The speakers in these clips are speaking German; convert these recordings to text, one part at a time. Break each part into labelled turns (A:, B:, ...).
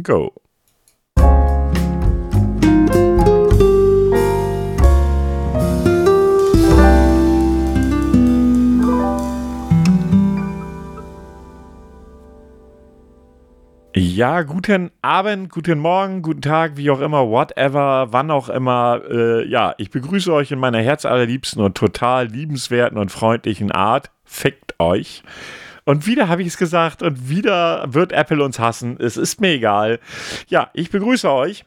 A: go. Ja, guten Abend, guten Morgen, guten Tag, wie auch immer, whatever, wann auch immer. Äh, ja, ich begrüße euch in meiner herzallerliebsten und total liebenswerten und freundlichen Art. Fickt euch. Und wieder habe ich es gesagt und wieder wird Apple uns hassen. Es ist mir egal. Ja, ich begrüße euch.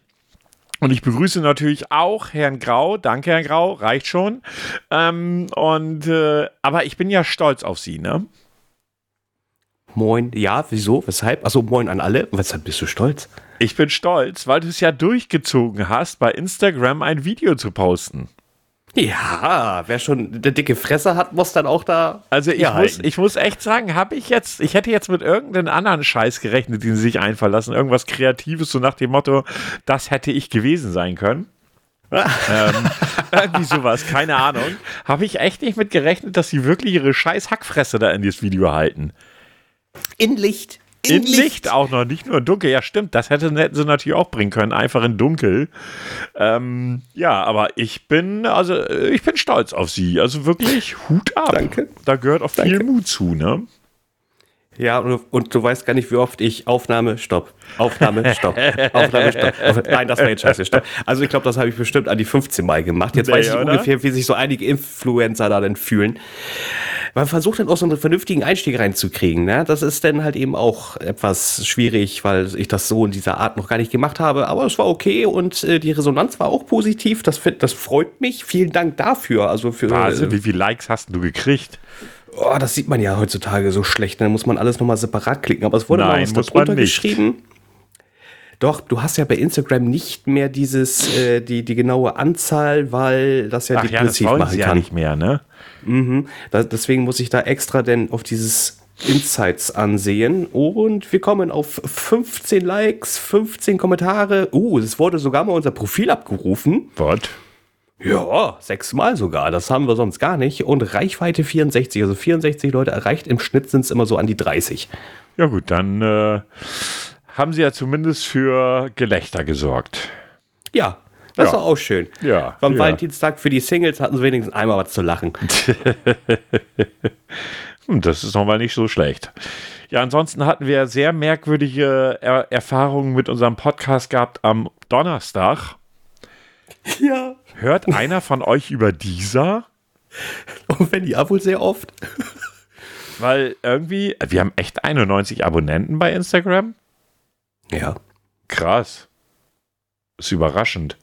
A: Und ich begrüße natürlich auch Herrn Grau. Danke, Herrn Grau, reicht schon. Ähm, und äh, aber ich bin ja stolz auf Sie, ne?
B: Moin. Ja, wieso? Weshalb? Also moin an alle. Weshalb bist du stolz?
A: Ich bin stolz, weil du es ja durchgezogen hast, bei Instagram ein Video zu posten.
B: Ja, wer schon eine dicke Fresse hat, muss dann auch da.
A: Also ich, muss, ich muss echt sagen, habe ich jetzt, ich hätte jetzt mit irgendeinem anderen Scheiß gerechnet, den sie sich einfallen lassen. Irgendwas Kreatives, so nach dem Motto, das hätte ich gewesen sein können. ähm, irgendwie sowas, keine Ahnung. Habe ich echt nicht mit gerechnet, dass sie wirklich ihre scheiß Hackfresse da in dieses Video halten.
B: In Licht.
A: In, in Licht. Licht. auch noch, nicht nur in Dunkel. Ja, stimmt, das hätten, hätten sie natürlich auch bringen können, einfach in Dunkel. Ähm, ja, aber ich bin, also ich bin stolz auf sie. Also wirklich Hut ab.
B: Danke.
A: Da gehört auch viel Danke. Mut zu, ne?
B: Ja, und, und, du weißt gar nicht, wie oft ich Aufnahme, Stopp, Aufnahme, Stopp, Aufnahme, Stopp. Nein, das war jetzt scheiße, Stopp. Also ich glaube, das habe ich bestimmt an die 15 Mal gemacht. Jetzt nee, weiß ich oder? ungefähr, wie sich so einige Influencer da denn fühlen. Man versucht dann auch so einen vernünftigen Einstieg reinzukriegen. Ne? Das ist dann halt eben auch etwas schwierig, weil ich das so in dieser Art noch gar nicht gemacht habe. Aber es war okay und äh, die Resonanz war auch positiv. Das, das freut mich. Vielen Dank dafür. Also für
A: Wahnsinn, äh, wie viele Likes hast du gekriegt?
B: Oh, das sieht man ja heutzutage so schlecht. Dann muss man alles nochmal separat klicken. Aber es wurde Nein, mal was darunter geschrieben. Doch, du hast ja bei Instagram nicht mehr dieses, äh, die, die genaue Anzahl, weil das ja
A: Ach depressiv ja, das machen sie kann. Ja nicht mehr, ne?
B: Mhm. Da, deswegen muss ich da extra denn auf dieses Insights ansehen. Und wir kommen auf 15 Likes, 15 Kommentare. Uh, es wurde sogar mal unser Profil abgerufen.
A: Was?
B: Ja, sechsmal sogar. Das haben wir sonst gar nicht. Und Reichweite 64. Also 64 Leute erreicht. Im Schnitt sind es immer so an die 30.
A: Ja, gut, dann äh, haben sie ja zumindest für Gelächter gesorgt.
B: Ja, das ja. war auch schön.
A: Ja.
B: Beim
A: ja.
B: Valentinstag für die Singles hatten sie wenigstens einmal was zu lachen.
A: Hm, das ist nochmal nicht so schlecht. Ja, ansonsten hatten wir sehr merkwürdige er Erfahrungen mit unserem Podcast gehabt am Donnerstag.
B: Ja.
A: Hört einer von euch über dieser?
B: Und wenn ja, wohl sehr oft.
A: Weil irgendwie, wir haben echt 91 Abonnenten bei Instagram.
B: Ja.
A: Krass. Ist überraschend.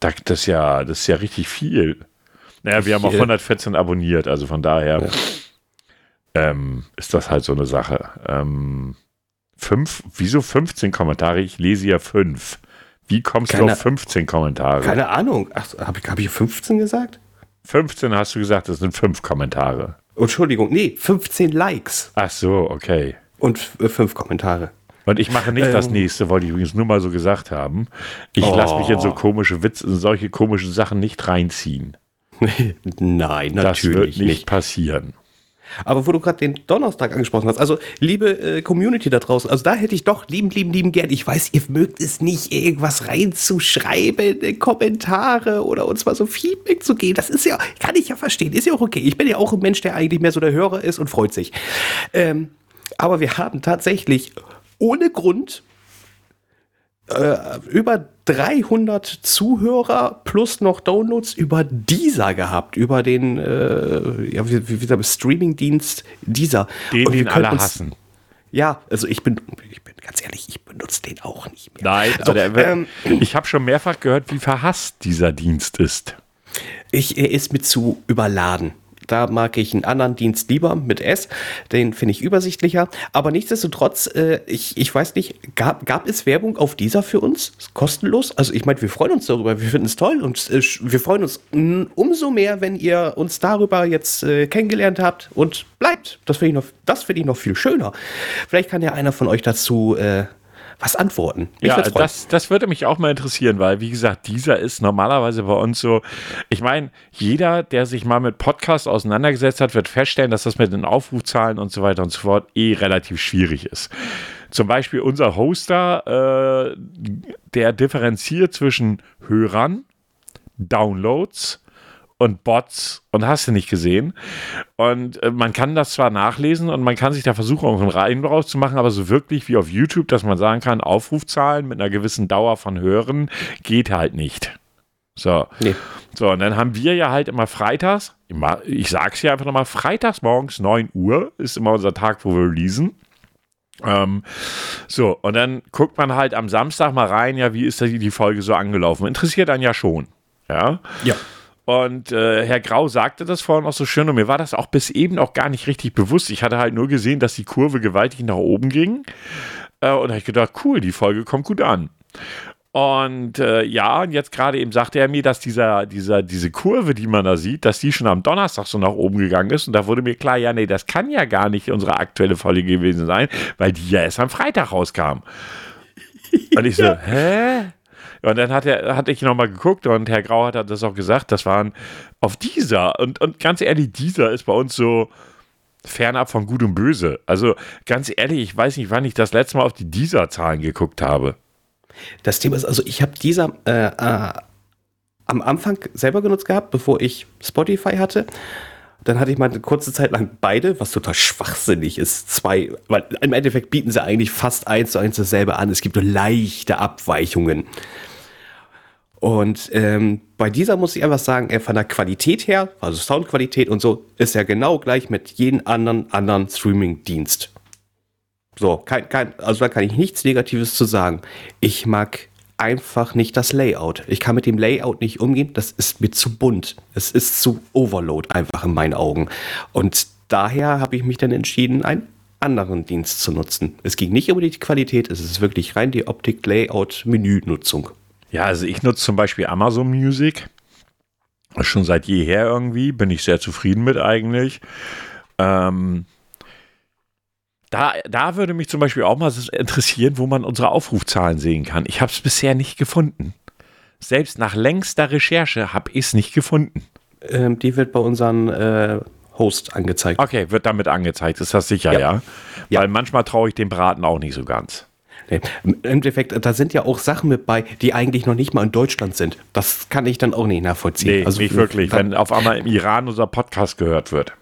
A: Das, ist ja, das ist ja richtig viel. Naja, wir haben auch 114 abonniert, also von daher ja. ähm, ist das halt so eine Sache. Ähm, fünf, wieso 15 Kommentare? Ich lese ja fünf. Wie kommst keine, du auf 15 Kommentare?
B: Keine Ahnung. habe ich, hab ich 15 gesagt?
A: 15 hast du gesagt, das sind fünf Kommentare.
B: Entschuldigung, nee, 15 Likes.
A: Ach so, okay.
B: Und fünf Kommentare.
A: Und ich mache nicht ähm, das nächste, wollte ich übrigens nur mal so gesagt haben. Ich oh. lasse mich in so komische Witze, in solche komischen Sachen nicht reinziehen.
B: Nein, natürlich das
A: wird nicht, nicht passieren.
B: Aber wo du gerade den Donnerstag angesprochen hast, also liebe äh, Community da draußen, also da hätte ich doch lieben, lieben, lieben gern. Ich weiß, ihr mögt es nicht, irgendwas reinzuschreiben, äh, Kommentare oder uns mal so Feedback zu geben. Das ist ja, kann ich ja verstehen, ist ja auch okay. Ich bin ja auch ein Mensch, der eigentlich mehr so der Hörer ist und freut sich. Ähm, aber wir haben tatsächlich ohne Grund äh, über 300 Zuhörer plus noch Downloads über dieser gehabt, über den äh, ja, wie, wie, wie, Streaming-Dienst dieser.
A: Den, Und den alle uns, hassen.
B: Ja, also ich bin, ich bin ganz ehrlich, ich benutze den auch nicht mehr.
A: Nein, so, der, ähm, ich habe schon mehrfach gehört, wie verhasst dieser Dienst ist.
B: Ich, er ist mit zu überladen. Da mag ich einen anderen Dienst lieber mit S. Den finde ich übersichtlicher. Aber nichtsdestotrotz, äh, ich, ich weiß nicht, gab, gab es Werbung auf dieser für uns? Kostenlos? Also ich meine, wir freuen uns darüber. Wir finden es toll und äh, wir freuen uns umso mehr, wenn ihr uns darüber jetzt äh, kennengelernt habt und bleibt. Das finde ich, noch, find ich noch viel schöner. Vielleicht kann ja einer von euch dazu äh, was antworten.
A: Mich ja, das, das würde mich auch mal interessieren, weil, wie gesagt, dieser ist normalerweise bei uns so. Ich meine, jeder, der sich mal mit Podcasts auseinandergesetzt hat, wird feststellen, dass das mit den Aufrufzahlen und so weiter und so fort eh relativ schwierig ist. zum Beispiel unser Hoster, äh, der differenziert zwischen Hörern, Downloads und Bots und hast du nicht gesehen. Und äh, man kann das zwar nachlesen und man kann sich da versuchen, auch einen Reim draus zu machen, aber so wirklich wie auf YouTube, dass man sagen kann, Aufrufzahlen mit einer gewissen Dauer von Hören geht halt nicht. So. Nee. So, und dann haben wir ja halt immer freitags, ich sag's hier einfach nochmal, freitags morgens 9 Uhr ist immer unser Tag, wo wir releasen. Ähm, so, und dann guckt man halt am Samstag mal rein, ja, wie ist die Folge so angelaufen? Interessiert dann ja schon. Ja.
B: Ja.
A: Und äh, Herr Grau sagte das vorhin auch so schön und mir war das auch bis eben auch gar nicht richtig bewusst. Ich hatte halt nur gesehen, dass die Kurve gewaltig nach oben ging. Äh, und da habe ich gedacht, cool, die Folge kommt gut an. Und äh, ja, und jetzt gerade eben sagte er mir, dass dieser, dieser, diese Kurve, die man da sieht, dass die schon am Donnerstag so nach oben gegangen ist. Und da wurde mir klar, ja, nee, das kann ja gar nicht unsere aktuelle Folge gewesen sein, weil die ja erst am Freitag rauskam. Und ich so, ja. hä? Und dann hat er, hatte ich nochmal geguckt und Herr Grau hat das auch gesagt, das waren auf dieser. Und, und ganz ehrlich, dieser ist bei uns so fernab von Gut und Böse. Also ganz ehrlich, ich weiß nicht, wann ich das letzte Mal auf die Dieser-Zahlen geguckt habe.
B: Das Thema ist also, ich habe dieser äh, äh, am Anfang selber genutzt gehabt, bevor ich Spotify hatte. Dann hatte ich mal eine kurze Zeit lang beide, was total schwachsinnig ist. Zwei, weil im Endeffekt bieten sie eigentlich fast eins zu eins dasselbe an. Es gibt nur leichte Abweichungen. Und ähm, bei dieser muss ich einfach sagen, von der Qualität her, also Soundqualität und so, ist er genau gleich mit jedem anderen anderen Streaming-Dienst. So, kein, kein, also da kann ich nichts Negatives zu sagen. Ich mag einfach nicht das Layout. Ich kann mit dem Layout nicht umgehen. Das ist mir zu bunt. Es ist zu Overload einfach in meinen Augen. Und daher habe ich mich dann entschieden, einen anderen Dienst zu nutzen. Es ging nicht um die Qualität, es ist wirklich rein die Optik, Layout, Menünutzung.
A: Ja, also ich nutze zum Beispiel Amazon Music. Schon seit jeher irgendwie. Bin ich sehr zufrieden mit eigentlich. Ähm, da, da würde mich zum Beispiel auch mal interessieren, wo man unsere Aufrufzahlen sehen kann. Ich habe es bisher nicht gefunden. Selbst nach längster Recherche habe ich es nicht gefunden.
B: Ähm, die wird bei unseren äh, Host angezeigt.
A: Okay, wird damit angezeigt, ist das sicher, ja? ja? ja. Weil manchmal traue ich dem Braten auch nicht so ganz.
B: Nee. Im Endeffekt, da sind ja auch Sachen mit bei, die eigentlich noch nicht mal in Deutschland sind. Das kann ich dann auch nicht nachvollziehen.
A: Nee, also, nicht wirklich, wenn auf einmal im Iran unser Podcast gehört wird.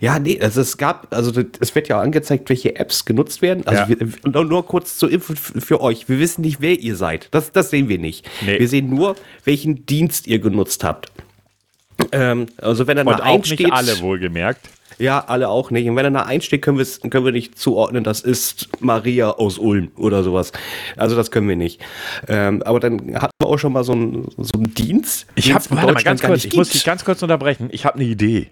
B: Ja, nee, also es gab, also es wird ja angezeigt, welche Apps genutzt werden. Also ja. wir, nur kurz zur Info für euch. Wir wissen nicht, wer ihr seid. Das, das sehen wir nicht. Nee. Wir sehen nur, welchen Dienst ihr genutzt habt. Ähm, also wenn er nach einsteht. Nicht
A: alle wohlgemerkt.
B: Ja, alle auch nicht. Und wenn er da einsteht, können, können wir nicht zuordnen, das ist Maria aus Ulm oder sowas. Also das können wir nicht. Ähm, aber dann hatten wir auch schon mal so einen, so einen Dienst.
A: Ich habe, warte mal ganz kurz, ich muss dich ganz kurz unterbrechen. Ich habe eine Idee.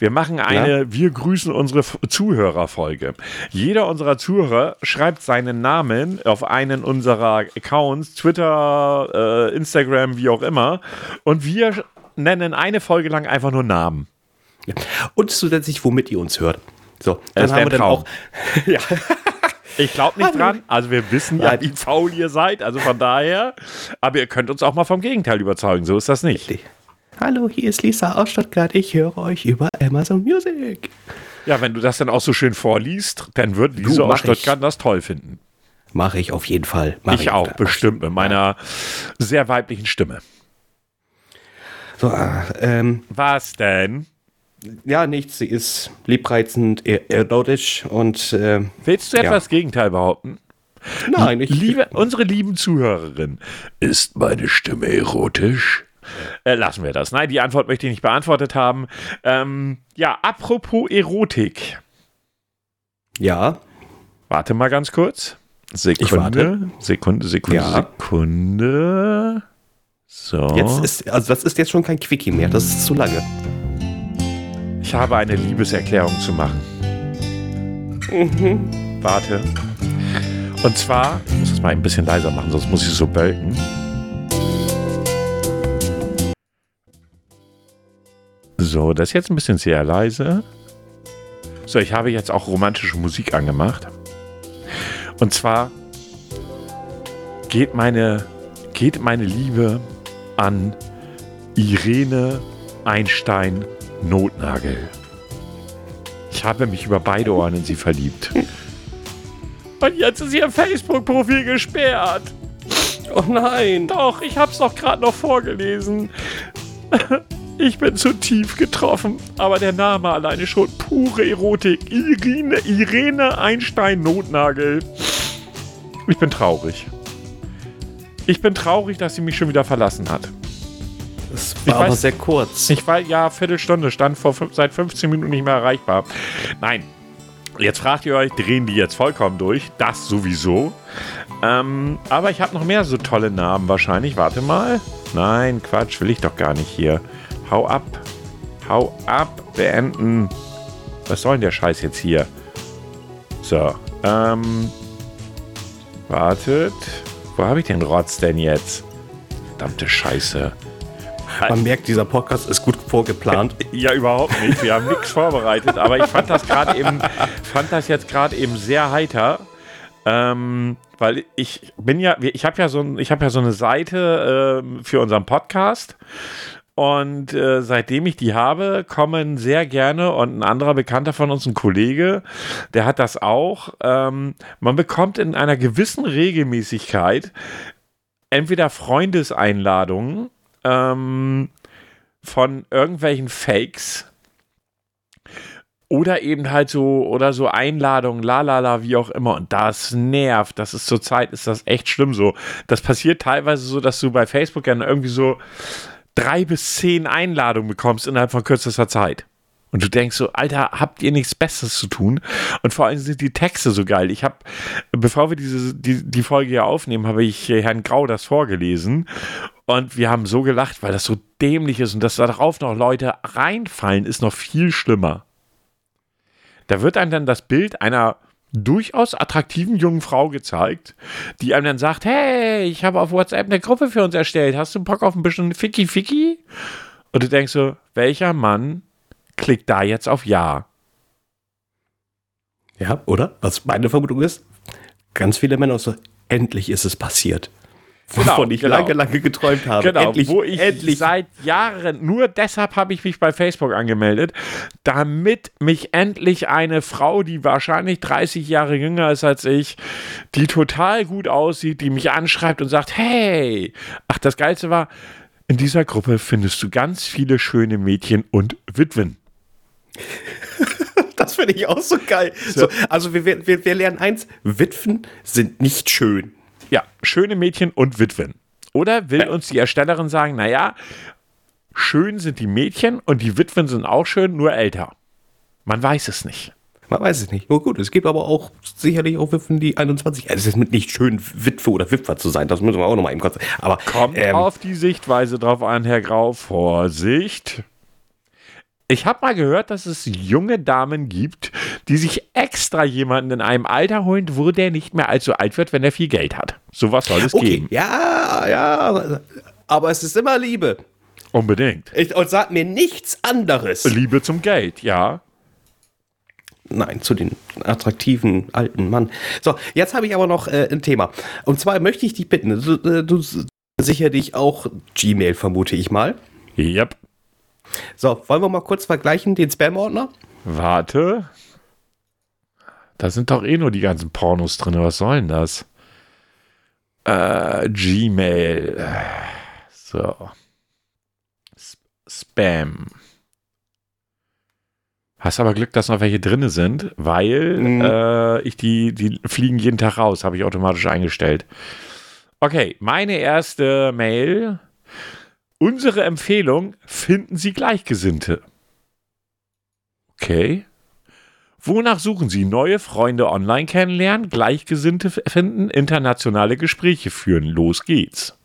A: Wir machen eine ja? Wir grüßen unsere Zuhörer-Folge. Jeder unserer Zuhörer schreibt seinen Namen auf einen unserer Accounts, Twitter, äh, Instagram, wie auch immer. Und wir nennen eine Folge lang einfach nur Namen.
B: Ja. Und zusätzlich, womit ihr uns hört. So,
A: dann das haben wir dann auch. ja. Ich glaube nicht dran. Also wir wissen ja, wie faul ihr seid. Also von daher. Aber ihr könnt uns auch mal vom Gegenteil überzeugen. So ist das nicht.
B: Hallo, hier ist Lisa aus Stuttgart. Ich höre euch über Amazon Music.
A: Ja, wenn du das dann auch so schön vorliest, dann wird Lisa aus Stuttgart ich. das toll finden.
B: Mache ich auf jeden Fall.
A: Mach ich, ich auch, bestimmt, mit meiner sehr weiblichen Stimme.
B: So, äh, ähm,
A: Was denn?
B: Ja, nichts. Sie ist liebreizend, erotisch und. Äh,
A: Willst du etwas ja. das Gegenteil behaupten?
B: Nein, ich.
A: Liebe, unsere lieben Zuhörerin, ist meine Stimme erotisch? Äh, lassen wir das. Nein, die Antwort möchte ich nicht beantwortet haben. Ähm, ja, apropos Erotik.
B: Ja.
A: Warte mal ganz kurz. Sekunde, Sekunde, Sekunde, ja. Sekunde. So.
B: Jetzt ist, also das ist jetzt schon kein Quickie mehr, das ist zu lange.
A: Ich habe eine Liebeserklärung zu machen. Mhm. Warte. Und zwar, ich muss das mal ein bisschen leiser machen, sonst muss ich so bölken. So, das ist jetzt ein bisschen sehr leise. So, ich habe jetzt auch romantische Musik angemacht. Und zwar geht meine, geht meine Liebe an Irene Einstein Notnagel. Ich habe mich über beide Ohren in sie verliebt. Und jetzt ist ihr Facebook-Profil gesperrt.
B: Oh nein.
A: Doch, ich hab's doch gerade noch vorgelesen. Ich bin zu tief getroffen, aber der Name alleine schon pure Erotik. Irene, Irene Einstein Notnagel. Ich bin traurig. Ich bin traurig, dass sie mich schon wieder verlassen hat.
B: Das war aber sehr kurz.
A: Ich war, ja, Viertelstunde, stand vor seit 15 Minuten nicht mehr erreichbar. Nein. Jetzt fragt ihr euch, drehen die jetzt vollkommen durch? Das sowieso. Ähm, aber ich habe noch mehr so tolle Namen wahrscheinlich. Warte mal. Nein, Quatsch, will ich doch gar nicht hier. Hau ab. Hau ab. Beenden. Was soll denn der Scheiß jetzt hier? So. Ähm. Wartet. Wo habe ich den Rotz denn jetzt? Verdammte Scheiße.
B: Man merkt, dieser Podcast ist gut vorgeplant.
A: Ja, überhaupt nicht. Wir haben nichts vorbereitet, aber ich fand das gerade eben, fand das jetzt gerade eben sehr heiter. Ähm, weil ich bin ja, ich habe ja so, ich habe ja so eine Seite äh, für unseren Podcast und äh, seitdem ich die habe, kommen sehr gerne und ein anderer Bekannter von uns, ein Kollege, der hat das auch. Ähm, man bekommt in einer gewissen Regelmäßigkeit entweder Freundeseinladungen ähm, von irgendwelchen Fakes oder eben halt so, oder so Einladungen, lalala, wie auch immer. Und das nervt. Das ist zurzeit, ist das echt schlimm so. Das passiert teilweise so, dass du bei Facebook dann irgendwie so drei bis zehn Einladungen bekommst innerhalb von kürzester Zeit. Und du denkst so, Alter, habt ihr nichts Besseres zu tun? Und vor allem sind die Texte so geil. Ich habe, bevor wir diese, die, die Folge hier aufnehmen, habe ich Herrn Grau das vorgelesen. Und wir haben so gelacht, weil das so dämlich ist und dass darauf noch Leute reinfallen, ist noch viel schlimmer. Da wird einem dann das Bild einer durchaus attraktiven jungen Frau gezeigt, die einem dann sagt, hey, ich habe auf WhatsApp eine Gruppe für uns erstellt, hast du Bock auf ein bisschen Ficky Ficky? Und du denkst so, welcher Mann klickt da jetzt auf Ja?
B: Ja, oder? Was meine Vermutung ist, ganz viele Männer so, endlich ist es passiert.
A: Genau,
B: wovon ich
A: genau.
B: lange, lange geträumt habe.
A: Genau,
B: endlich,
A: wo ich
B: endlich.
A: seit Jahren, nur deshalb habe ich mich bei Facebook angemeldet, damit mich endlich eine Frau, die wahrscheinlich 30 Jahre jünger ist als ich, die total gut aussieht, die mich anschreibt und sagt, hey, ach, das Geilste war, in dieser Gruppe findest du ganz viele schöne Mädchen und Witwen.
B: Das finde ich auch so geil. So, also wir, wir, wir lernen eins, Witwen sind nicht schön.
A: Ja, schöne Mädchen und Witwen. Oder will uns die Erstellerin sagen, naja, schön sind die Mädchen und die Witwen sind auch schön, nur älter. Man weiß es nicht.
B: Man weiß es nicht. Nur gut, es gibt aber auch sicherlich auch Witwen, die 21. Also es ist mit nicht schön, Witwe oder Witwer zu sein. Das müssen wir auch nochmal eben kurz. Aber
A: Kommt
B: ähm,
A: auf die Sichtweise drauf an, Herr Grau. Vorsicht. Ich habe mal gehört, dass es junge Damen gibt, die sich extra jemanden in einem Alter holen, wo der nicht mehr allzu alt wird, wenn er viel Geld hat. Sowas soll es
B: okay,
A: geben.
B: ja, ja, aber es ist immer Liebe.
A: Unbedingt.
B: Ich, und sag mir nichts anderes.
A: Liebe zum Geld, ja.
B: Nein, zu den attraktiven alten Mann. So, jetzt habe ich aber noch äh, ein Thema. Und zwar möchte ich dich bitten, du, äh, du sicherlich auch Gmail, vermute ich mal.
A: Yep.
B: So, wollen wir mal kurz vergleichen den Spam-Ordner?
A: Warte. Da sind doch eh nur die ganzen Pornos drin. Was soll denn das? Äh, Gmail. So. Spam. Hast aber Glück, dass noch welche drin sind, weil
B: Mhm.
A: äh, ich die, die fliegen jeden Tag raus, habe ich automatisch eingestellt. Okay, meine erste Mail. Unsere Empfehlung, finden Sie Gleichgesinnte. Okay. Wonach suchen Sie? Neue Freunde online kennenlernen, Gleichgesinnte finden, internationale Gespräche führen. Los geht's.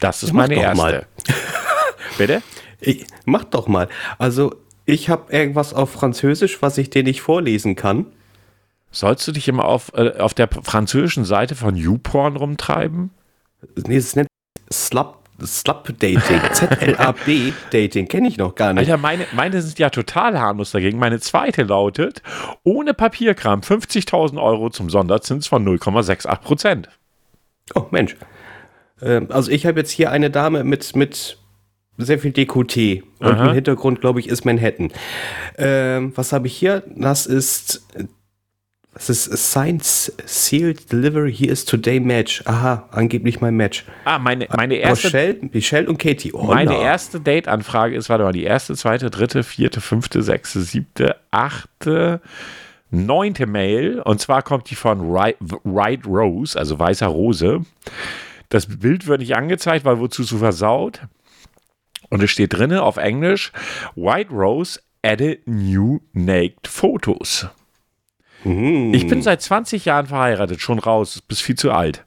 A: Das ist
B: Ja,
A: meine erste.
B: mal.
A: Bitte?
B: Ich, mach doch mal. Also, ich habe irgendwas auf Französisch, was ich dir nicht vorlesen kann.
A: Sollst du dich immer auf, äh, auf der französischen Seite von YouPorn rumtreiben?
B: Nee, es nennt Slap, Slap Dating. Z-L-A-B Dating. Kenne ich noch gar nicht.
A: Alter, meine, meine sind ja total harmlos dagegen. Meine zweite lautet, ohne Papierkram 50.000 Euro zum Sonderzins von 0,68 Prozent.
B: Oh, Mensch. Ähm, also, ich habe jetzt hier eine Dame mit, mit sehr viel Dekolleté. Und
A: Aha.
B: im Hintergrund, glaube ich, ist Manhattan. Ähm, was habe ich hier? Das ist Das ist Science Sealed Delivery. Here is today Match. Aha, angeblich mein Match.
A: Ah, meine, meine erste.
B: Michelle, Michelle und Katie.
A: Oh, meine na. erste Date-Anfrage ist, warte mal, die erste, zweite, dritte, vierte, fünfte, sechste, siebte, achte, neunte Mail. Und zwar kommt die von White Rose, also weißer Rose. Das Bild wird nicht angezeigt, weil wozu zu versaut. Und es steht drinne auf Englisch: White Rose added new naked photos. Mhm. Ich bin seit 20 Jahren verheiratet, schon raus, bis viel zu alt.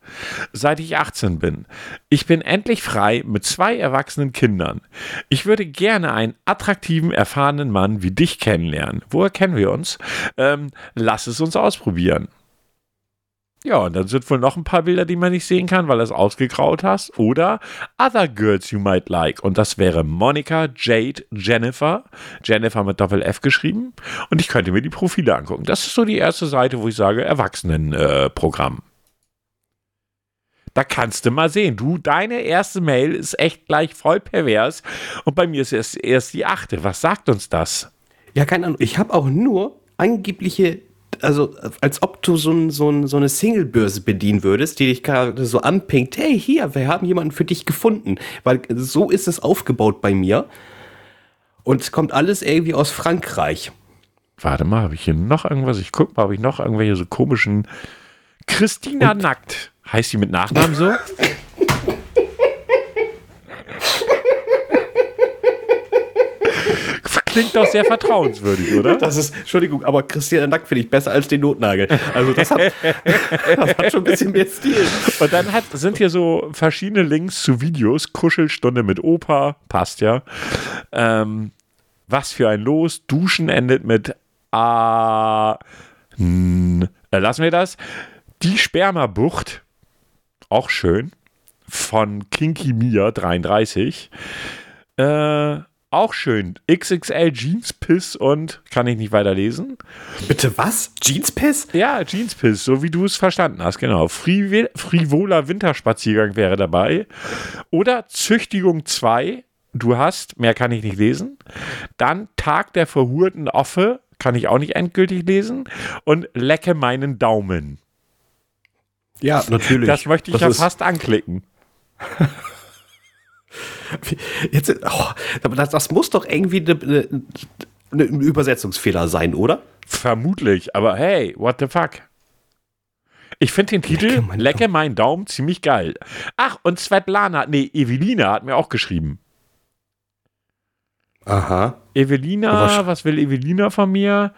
A: Seit ich 18 bin. Ich bin endlich frei mit zwei erwachsenen Kindern. Ich würde gerne einen attraktiven, erfahrenen Mann wie dich kennenlernen. Woher kennen wir uns? Ähm, lass es uns ausprobieren. Ja, und dann sind wohl noch ein paar Bilder, die man nicht sehen kann, weil du es ausgegraut hast. Oder Other Girls You Might Like. Und das wäre Monica, Jade, Jennifer. Jennifer mit Doppel-F geschrieben. Und ich könnte mir die Profile angucken. Das ist so die erste Seite, wo ich sage, Erwachsenenprogramm. Da kannst du mal sehen. Du, deine erste Mail ist echt gleich voll pervers. Und bei mir ist es erst die achte. Was sagt uns das?
B: Ja, keine Ahnung. Ich habe auch nur angebliche also als ob du so, ein, so, ein, so eine Singlebörse bedienen würdest, die dich gerade so anpinkt, hey, hier, wir haben jemanden für dich gefunden. Weil so ist es aufgebaut bei mir. Und es kommt alles irgendwie aus Frankreich.
A: Warte mal, habe ich hier noch irgendwas? Ich gucke mal, habe ich noch irgendwelche so komischen. Christina Und Nackt. Heißt die mit Nachnamen so? klingt doch sehr vertrauenswürdig, oder?
B: Das ist, Entschuldigung, aber Christian Nack finde ich besser als den Notnagel. Also das hat, das hat schon ein bisschen mehr Stil.
A: Und dann hat, sind hier so verschiedene Links zu Videos. Kuschelstunde mit Opa, passt ja. Ähm, was für ein Los. Duschen endet mit A. N, äh, lassen wir das. Die Spermabucht, auch schön, von Kinky Mia 33. Äh, auch schön. XXL Jeans Piss und kann ich nicht weiterlesen.
B: Bitte was? Jeans Piss?
A: Ja, Jeans Piss, so wie du es verstanden hast, genau. Friv frivoler Winterspaziergang wäre dabei. Oder Züchtigung 2. Du hast, mehr kann ich nicht lesen. Dann Tag der verhurten Offe, kann ich auch nicht endgültig lesen. Und lecke meinen Daumen.
B: Ja, natürlich.
A: Das möchte ich das ja fast anklicken.
B: Jetzt, oh, das, das, muss doch irgendwie eine, eine, ein Übersetzungsfehler sein, oder?
A: Vermutlich, aber hey, what the fuck? Ich finde den Titel Lecke, mein, Lecke mein Daumen ziemlich geil. Ach, und Svetlana, nee, Evelina hat mir auch geschrieben.
B: Aha.
A: Evelina, was will Evelina von mir?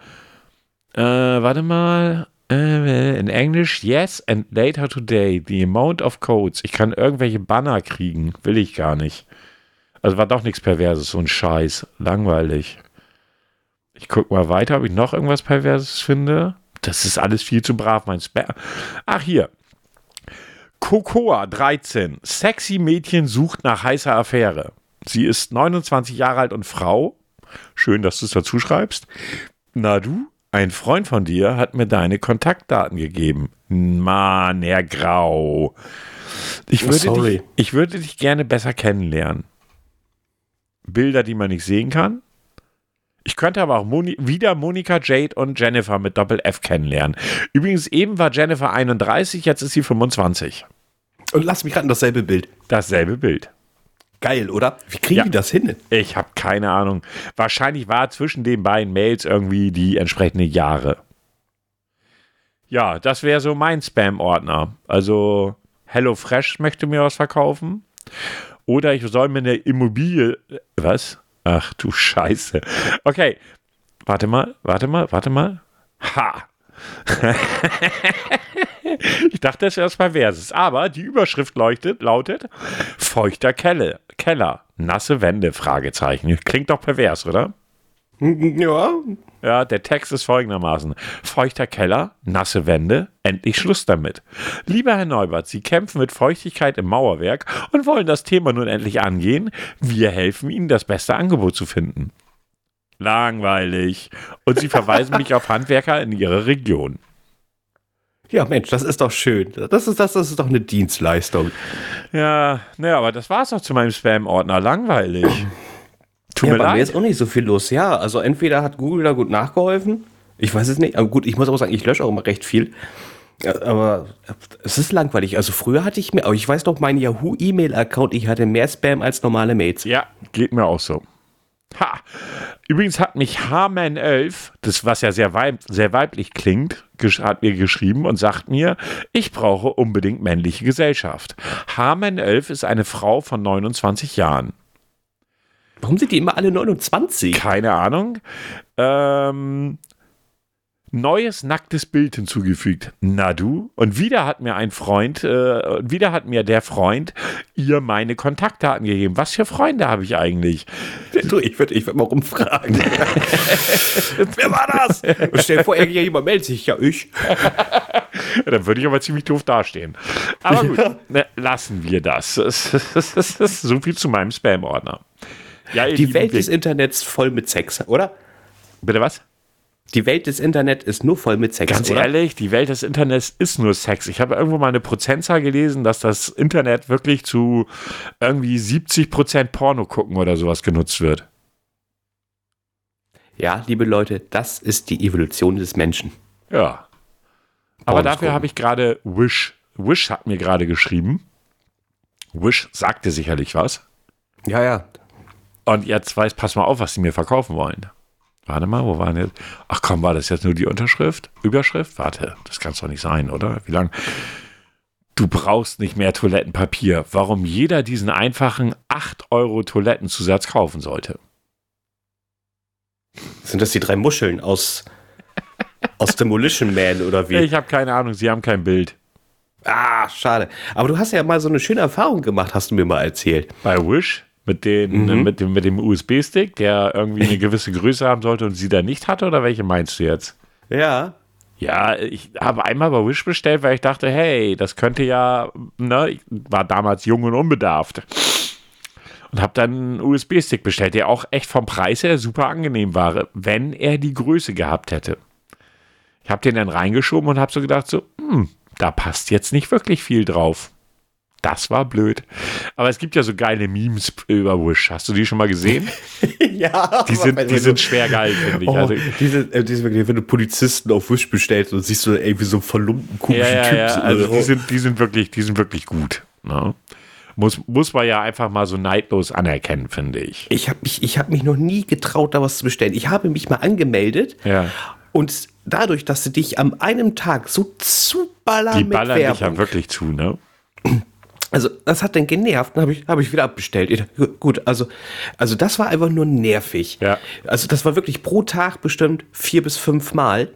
A: Äh, warte mal. Äh, in Englisch, yes, and later today, the amount of codes. Ich kann irgendwelche Banner kriegen. Will ich gar nicht. Also war doch nichts Perverses, so ein Scheiß. Langweilig. Ich guck mal weiter, ob ich noch irgendwas Perverses finde. Das ist alles viel zu brav, mein Spam. Ach, hier. Cocoa 13. Sexy Mädchen sucht nach heißer Affäre. Sie ist 29 Jahre alt und Frau. Schön, dass du es dazu schreibst. Na du? Ein Freund von dir hat mir deine Kontaktdaten gegeben. Mann, Herr Grau. Ich würde, oh, dich, ich würde dich gerne besser kennenlernen. Bilder, die man nicht sehen kann. Ich könnte aber auch Moni wieder Monika, Jade und Jennifer mit Doppel-F kennenlernen. Übrigens, eben war Jennifer 31, jetzt ist sie 25.
B: Und lass mich gerade dasselbe Bild.
A: Dasselbe Bild.
B: Geil, oder? Wie kriegen ja. die das hin?
A: Ich habe keine Ahnung. Wahrscheinlich war zwischen den beiden Mails irgendwie die entsprechende Jahre. Ja, das wäre so mein Spam-Ordner. Also HelloFresh möchte mir was verkaufen. Oder ich soll mir eine Immobilie. Was? Ach du Scheiße. Okay. Warte mal, warte mal, warte mal. Ha! ich dachte, das wäre was Perverses. Aber die Überschrift leuchtet, lautet Feuchter Kelle, Keller, nasse Wände, Fragezeichen. Klingt doch pervers, oder?
B: Ja.
A: Ja, der Text ist folgendermaßen. Feuchter Keller, nasse Wände, endlich Schluss damit. Lieber Herr Neubert, Sie kämpfen mit Feuchtigkeit im Mauerwerk und wollen das Thema nun endlich angehen. Wir helfen Ihnen, das beste Angebot zu finden. Langweilig. Und Sie verweisen mich auf Handwerker in Ihrer Region.
B: Ja, Mensch, das ist doch schön. Das ist, das, das ist doch eine Dienstleistung.
A: Ja, naja, aber das war es doch zu meinem Spam-Ordner. Langweilig.
B: Tut ja, mir bei leid. mir ist auch nicht so viel los. Ja, also entweder hat Google da gut nachgeholfen Ich weiß es nicht. Aber gut, ich muss auch sagen, ich lösche auch immer recht viel. Aber es ist langweilig. Also früher hatte ich mehr, aber ich weiß noch, mein Yahoo-E-Mail-Account, ich hatte mehr Spam als normale Mails.
A: Ja, geht mir auch so. Ha! Übrigens hat mich Harman11, das was ja sehr, weib sehr weiblich klingt, hat mir geschrieben und sagt mir, ich brauche unbedingt männliche Gesellschaft. Harman11 ist eine Frau von 29 Jahren.
B: Warum sind die immer alle 29?
A: Keine Ahnung. Ähm, neues nacktes Bild hinzugefügt. Na du? Und wieder hat mir ein Freund, äh, wieder hat mir der Freund ihr meine Kontaktdaten gegeben. Was für Freunde habe ich eigentlich?
B: Du, ich würde ich würd mal rumfragen. Wer war das? Stell dir vor, irgendjemand meldet sich. Ja, ich.
A: Dann würde ich aber ziemlich doof dastehen. Aber gut, ne, lassen wir das. so viel zu meinem Spam-Ordner. Ja,
B: Die Welt des Internets voll mit Sex, oder?
A: Bitte was?
B: Die Welt des Internets ist nur voll mit Sex,
A: Ganz
B: oder?
A: ehrlich, die Welt des Internets ist nur Sex. Ich habe irgendwo mal eine Prozentzahl gelesen, dass das Internet wirklich zu irgendwie 70% Porno gucken oder sowas genutzt wird.
B: Ja, liebe Leute, das ist die Evolution des Menschen.
A: Ja. Aber
B: Pornos
A: dafür habe ich gerade Wish. Wish hat mir gerade geschrieben. Wish sagte sicherlich was.
B: Ja, ja.
A: Und jetzt weiß, pass mal auf, was sie mir verkaufen wollen. Warte mal, wo waren jetzt? Ach komm, war das jetzt nur die Unterschrift? Überschrift? Warte, das kann es doch nicht sein, oder? Wie lange? Du brauchst nicht mehr Toilettenpapier. Warum jeder diesen einfachen 8 Euro Toilettenzusatz kaufen sollte.
B: Sind das die drei Muscheln aus, aus Demolition Man oder wie?
A: Ich habe keine Ahnung, sie haben kein Bild.
B: Ah, schade. Aber du hast ja mal so eine schöne Erfahrung gemacht, hast du mir mal erzählt.
A: Bei Wish mit, den, mit dem, mit dem USB-Stick, der irgendwie eine gewisse Größe haben sollte und sie da nicht hatte, oder welche meinst du jetzt?
B: Ja.
A: Ja, ich habe einmal bei Wish bestellt, weil ich dachte, hey, das könnte ja, ne, ich war damals jung und unbedarft. Und habe dann einen USB-Stick bestellt, der auch echt vom Preis her super angenehm war, wenn er die Größe gehabt hätte. Ich habe den dann reingeschoben und habe so gedacht, so, hm, da passt jetzt nicht wirklich viel drauf. Das war blöd. Aber es gibt ja so geile Memes über Wish. Hast du die schon mal gesehen?
B: ja.
A: Die sind, die sind schwer geil, finde ich.
B: Oh,
A: Also,
B: diese, äh, diese, wenn du Polizisten auf Wish bestellst und siehst du irgendwie so einen verlumpten komischen
A: ja, ja,
B: Typ.
A: ja.
B: so,
A: Also die sind, die sind wirklich, die sind wirklich gut. Ne? Muss, muss man ja einfach mal so neidlos anerkennen, finde ich.
B: Ich habe mich, ich hab mich noch nie getraut, da was zu bestellen. Ich habe mich mal angemeldet
A: Ja.
B: und dadurch, dass sie dich an einem Tag so zuballern
A: Die
B: mit
A: ballern dich ja
B: Werbung,
A: wirklich zu, ne?
B: Also das hat dann genervt, dann habe ich, hab ich wieder abbestellt. Gut, also, also das war einfach nur nervig.
A: Ja.
B: Also das war wirklich pro Tag bestimmt vier bis fünf Mal,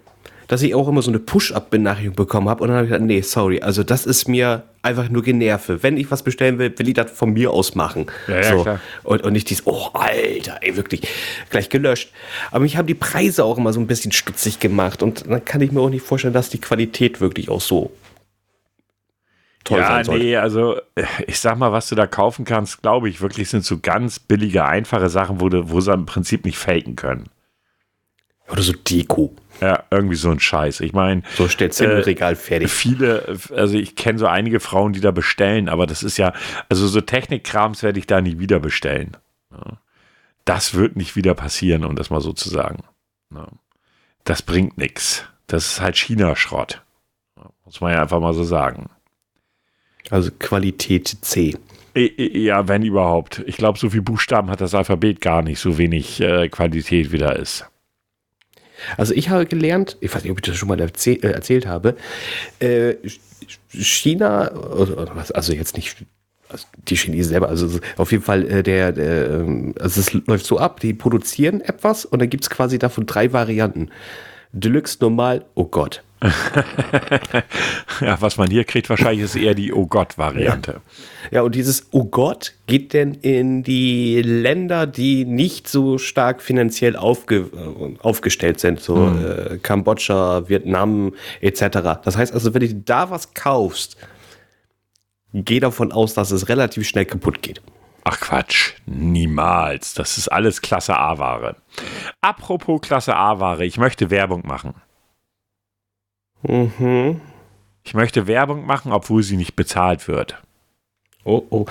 B: dass ich auch immer so eine Push-Up-Benachrichtigung bekommen habe. Und dann habe ich gesagt, nee, sorry, also das ist mir einfach nur Generve. Wenn ich was bestellen will, will ich das von mir aus machen.
A: Ja, ja,
B: so.
A: klar.
B: Und, und nicht dieses, oh, Alter, ey, wirklich, gleich gelöscht. Aber mich haben die Preise auch immer so ein bisschen stutzig gemacht. Und dann kann ich mir auch nicht vorstellen, dass die Qualität wirklich auch so toll
A: ja,
B: sein soll.
A: nee, also äh, ich sag mal, was du da kaufen kannst, glaube ich wirklich, sind so ganz billige, einfache Sachen, wo, du, wo sie im Prinzip nicht faken können.
B: Oder so Deko.
A: Ja, irgendwie so ein Scheiß. Ich meine,
B: So stellst du im
A: Äh,
B: Regal fertig.
A: viele, also ich kenne so einige Frauen, die da bestellen, aber das ist ja, also so Technikkrams werde ich da nie wieder bestellen. Das wird nicht wieder passieren, um das mal so zu sagen. Das bringt nichts. Das ist halt China-Schrott. Muss man ja einfach mal so sagen.
B: Also Qualität C.
A: Ja, wenn überhaupt. Ich glaube, so viel Buchstaben hat das Alphabet gar nicht, so wenig äh, Qualität wieder ist.
B: Also ich habe gelernt, ich weiß nicht, ob ich das schon mal erzähl, äh, erzählt habe, äh, China, was, also jetzt nicht also die Chinesen selber, also auf jeden Fall äh, der, der ähm, also es läuft so ab, die produzieren etwas und dann gibt es quasi davon drei Varianten. Deluxe, normal, oh Gott.
A: Ja, was man hier kriegt, wahrscheinlich ist eher die Oh Gott-Variante.
B: Ja, und dieses Oh Gott geht denn in die Länder, die nicht so stark finanziell aufge, äh, aufgestellt sind, so äh, Kambodscha, Vietnam etc. Das heißt also, wenn du da was kaufst, geh davon aus, dass es relativ schnell kaputt geht.
A: Ach Quatsch, niemals. Das ist alles Klasse A-Ware. Apropos Klasse A-Ware, ich möchte Werbung machen.
B: Mhm.
A: Ich möchte Werbung machen, obwohl sie nicht bezahlt wird.
B: Oh, oh.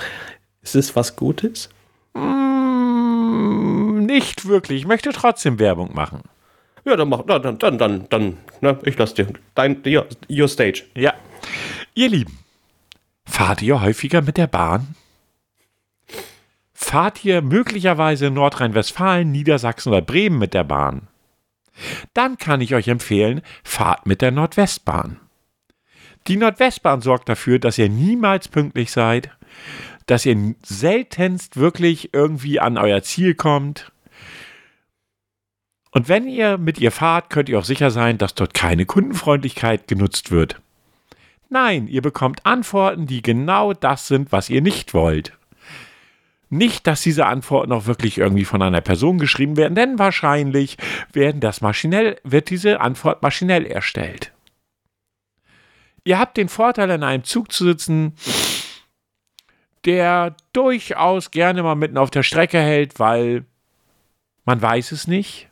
B: Ist es was Gutes?
A: Mm, nicht wirklich. Ich möchte trotzdem Werbung machen.
B: Ja, dann mach, dann, dann, dann, dann, ne, ich lass dir, dein, your, your stage.
A: Ja. Ihr Lieben, fahrt ihr häufiger mit der Bahn? Fahrt ihr möglicherweise in Nordrhein-Westfalen, Niedersachsen oder Bremen mit der Bahn? Dann kann ich euch empfehlen, fahrt mit der Nordwestbahn. Die Nordwestbahn sorgt dafür, dass ihr niemals pünktlich seid, dass ihr seltenst wirklich irgendwie an euer Ziel kommt. Und wenn ihr mit ihr fahrt, könnt ihr auch sicher sein, dass dort keine Kundenfreundlichkeit genutzt wird. Nein, ihr bekommt Antworten, die genau das sind, was ihr nicht wollt. Nicht, dass diese Antworten auch wirklich irgendwie von einer Person geschrieben werden, denn wahrscheinlich werden das maschinell, wird diese Antwort maschinell erstellt. Ihr habt den Vorteil, in einem Zug zu sitzen, der durchaus gerne mal mitten auf der Strecke hält, weil man weiß es nicht.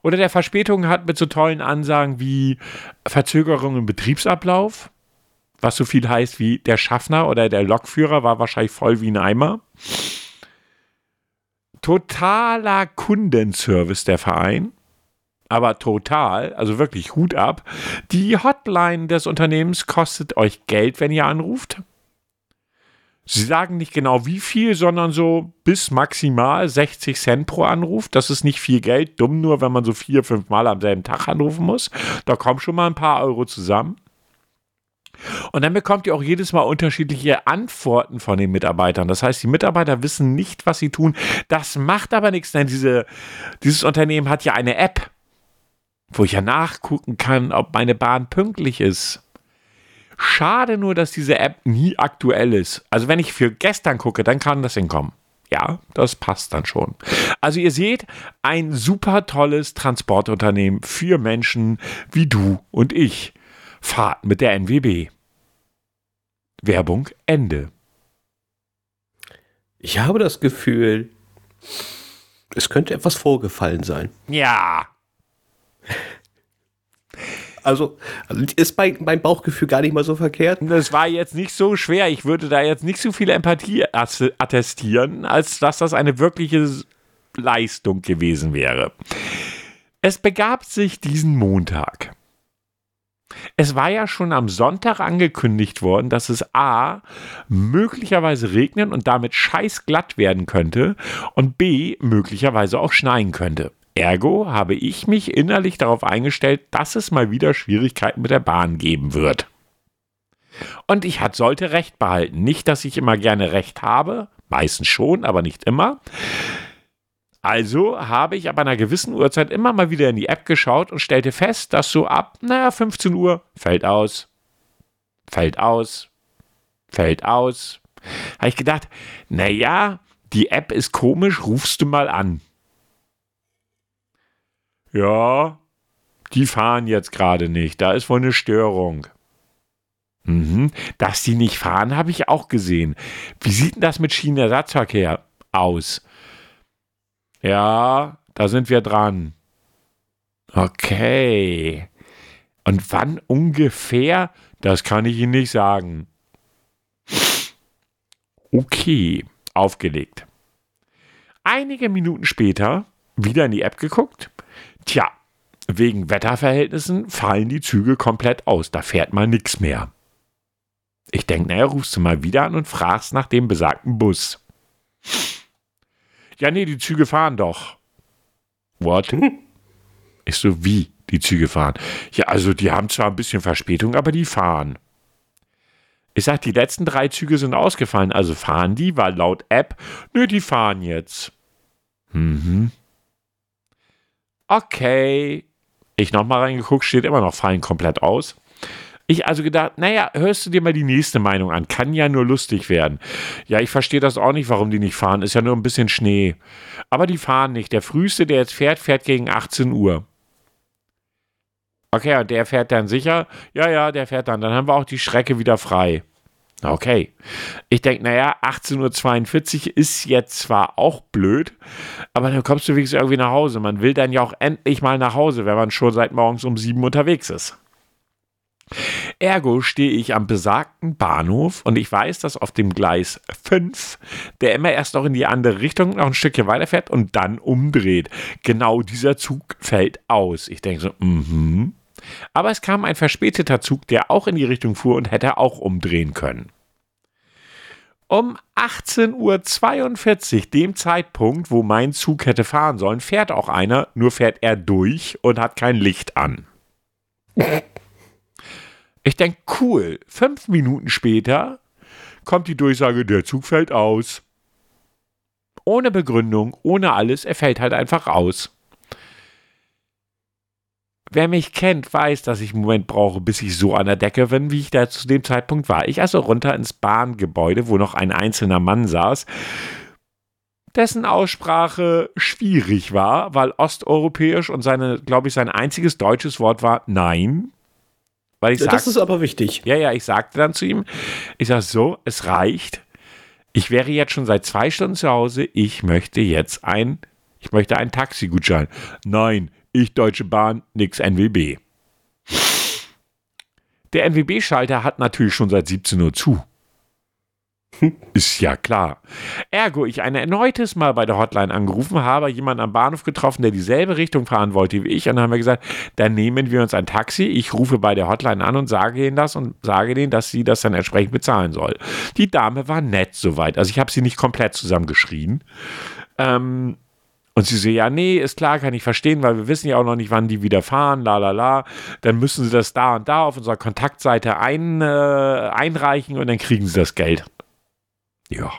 A: Oder der Verspätungen hat mit so tollen Ansagen wie Verzögerung im Betriebsablauf, was so viel heißt wie der Schaffner oder der Lokführer war wahrscheinlich voll wie ein Eimer. Totaler Kundenservice der Verein aber total, also wirklich Hut ab. Die Hotline des Unternehmens kostet euch Geld, wenn ihr anruft. Sie sagen nicht genau wie viel, sondern so bis maximal 60 Cent pro Anruf. Das ist nicht viel Geld. Dumm nur, wenn man so vier, fünf Mal am selben Tag anrufen muss. Da kommen schon mal ein paar Euro zusammen. Und dann bekommt ihr auch jedes Mal unterschiedliche Antworten von den Mitarbeitern. Das heißt, die Mitarbeiter wissen nicht, was sie tun. Das macht aber nichts, denn diese, dieses Unternehmen hat ja eine App, wo ich ja nachgucken kann, ob meine Bahn pünktlich ist. Schade nur, dass diese App nie aktuell ist. Also wenn ich für gestern gucke, dann kann das hinkommen. Ja, das passt dann schon. Also ihr seht, ein super tolles Transportunternehmen für Menschen wie du und ich. Fahrt mit der NWB. Werbung Ende.
B: Ich habe das Gefühl, es könnte etwas vorgefallen sein.
A: Ja,
B: also, ist mein, mein Bauchgefühl gar nicht mal so verkehrt.
A: Das war jetzt nicht so schwer. Ich würde da jetzt nicht so viel Empathie attestieren, als dass das eine wirkliche Leistung gewesen wäre. Es begab sich diesen Montag. Es war ja schon am Sonntag angekündigt worden, dass es A möglicherweise regnen und damit scheißglatt werden könnte und B möglicherweise auch schneien könnte. Ergo habe ich mich innerlich darauf eingestellt, dass es mal wieder Schwierigkeiten mit der Bahn geben wird. Und ich hat, sollte Recht behalten. Nicht, dass ich immer gerne Recht habe, meistens schon, aber nicht immer. Also habe ich ab einer gewissen Uhrzeit immer mal wieder in die App geschaut und stellte fest, dass so ab, naja, 15 Uhr fällt aus, fällt aus, fällt aus. Habe ich gedacht, naja, die App ist komisch, rufst du mal an. Ja, die fahren jetzt gerade nicht. Da ist wohl eine Störung. Mhm. Dass die nicht fahren, habe ich auch gesehen. Wie sieht denn das mit Schienenersatzverkehr aus? Ja, da sind wir dran. Okay. Und wann ungefähr? Das kann ich Ihnen nicht sagen. Okay, aufgelegt. Einige Minuten später wieder in die App geguckt. Tja, wegen Wetterverhältnissen fallen die Züge komplett aus. Da fährt mal nichts mehr. Ich denke, naja, rufst du mal wieder an und fragst nach dem besagten Bus. Ja, nee, die Züge fahren doch. What? Ich so, wie? Die Züge fahren. Ja, also die haben zwar ein bisschen Verspätung, aber die fahren. Ich sag, die letzten drei Züge sind ausgefallen, also fahren die, weil laut App, nö, die fahren jetzt. Mhm. Okay. Ich nochmal reingeguckt, steht immer noch fallen komplett aus. Ich also gedacht, naja, hörst du dir mal die nächste Meinung an. Kann ja nur lustig werden. Ja, ich verstehe das auch nicht, warum die nicht fahren. Ist ja nur ein bisschen Schnee. Aber die fahren nicht. Der früheste, der jetzt fährt, fährt gegen 18 Uhr. Okay, und der fährt dann sicher? Ja, ja, der fährt dann. Dann haben wir auch die Strecke wieder frei. Okay. Ich denke, naja, 18.42 Uhr ist jetzt zwar auch blöd, aber dann kommst du wenigstens irgendwie nach Hause. Man will dann ja auch endlich mal nach Hause, wenn man schon seit morgens um sieben unterwegs ist. Ergo stehe ich am besagten Bahnhof und ich weiß, dass auf dem Gleis 5 der immer erst noch in die andere Richtung noch ein Stückchen weiterfährt und dann umdreht. Genau dieser Zug fällt aus. Ich denke so, mhm. Aber es kam ein verspäteter Zug, der auch in die Richtung fuhr und hätte auch umdrehen können. Um 18.42 Uhr, dem Zeitpunkt, wo mein Zug hätte fahren sollen, fährt auch einer, nur fährt er durch und hat kein Licht an. Ich denke, cool. Fünf Minuten später kommt die Durchsage, der Zug fällt aus. Ohne Begründung, ohne alles, er fällt halt einfach aus. Wer mich kennt, weiß, dass ich einen Moment brauche, bis ich so an der Decke bin, wie ich da zu dem Zeitpunkt war. Ich also runter ins Bahngebäude, wo noch ein einzelner Mann saß, dessen Aussprache schwierig war, weil osteuropäisch und seine, glaube ich, sein einziges deutsches Wort war Nein. Weil ich
B: das
A: sag,
B: ist aber wichtig.
A: Ja, ja, ich sagte dann zu ihm, ich sage so, es reicht. Ich wäre jetzt schon seit zwei Stunden zu Hause. Ich möchte jetzt ein, ich möchte einen Taxigutschein. Nein, ich Deutsche Bahn, nix NWB. Der NWB-Schalter hat natürlich schon seit 17 Uhr zu. Ist ja klar. Ergo, ich ein erneutes Mal bei der Hotline angerufen habe, jemanden am Bahnhof getroffen, der dieselbe Richtung fahren wollte wie ich. Und dann haben wir gesagt, dann nehmen wir uns ein Taxi. Ich rufe bei der Hotline an und sage ihnen das und sage denen, dass sie das dann entsprechend bezahlen soll. Die Dame war nett soweit. Also ich habe sie nicht komplett zusammengeschrien. Ähm, und sie so, ja, nee, ist klar, kann ich verstehen, weil wir wissen ja auch noch nicht, wann die wieder fahren, la la la. Dann müssen sie das da und da auf unserer Kontaktseite ein, äh, einreichen und dann kriegen sie das Geld. Ja.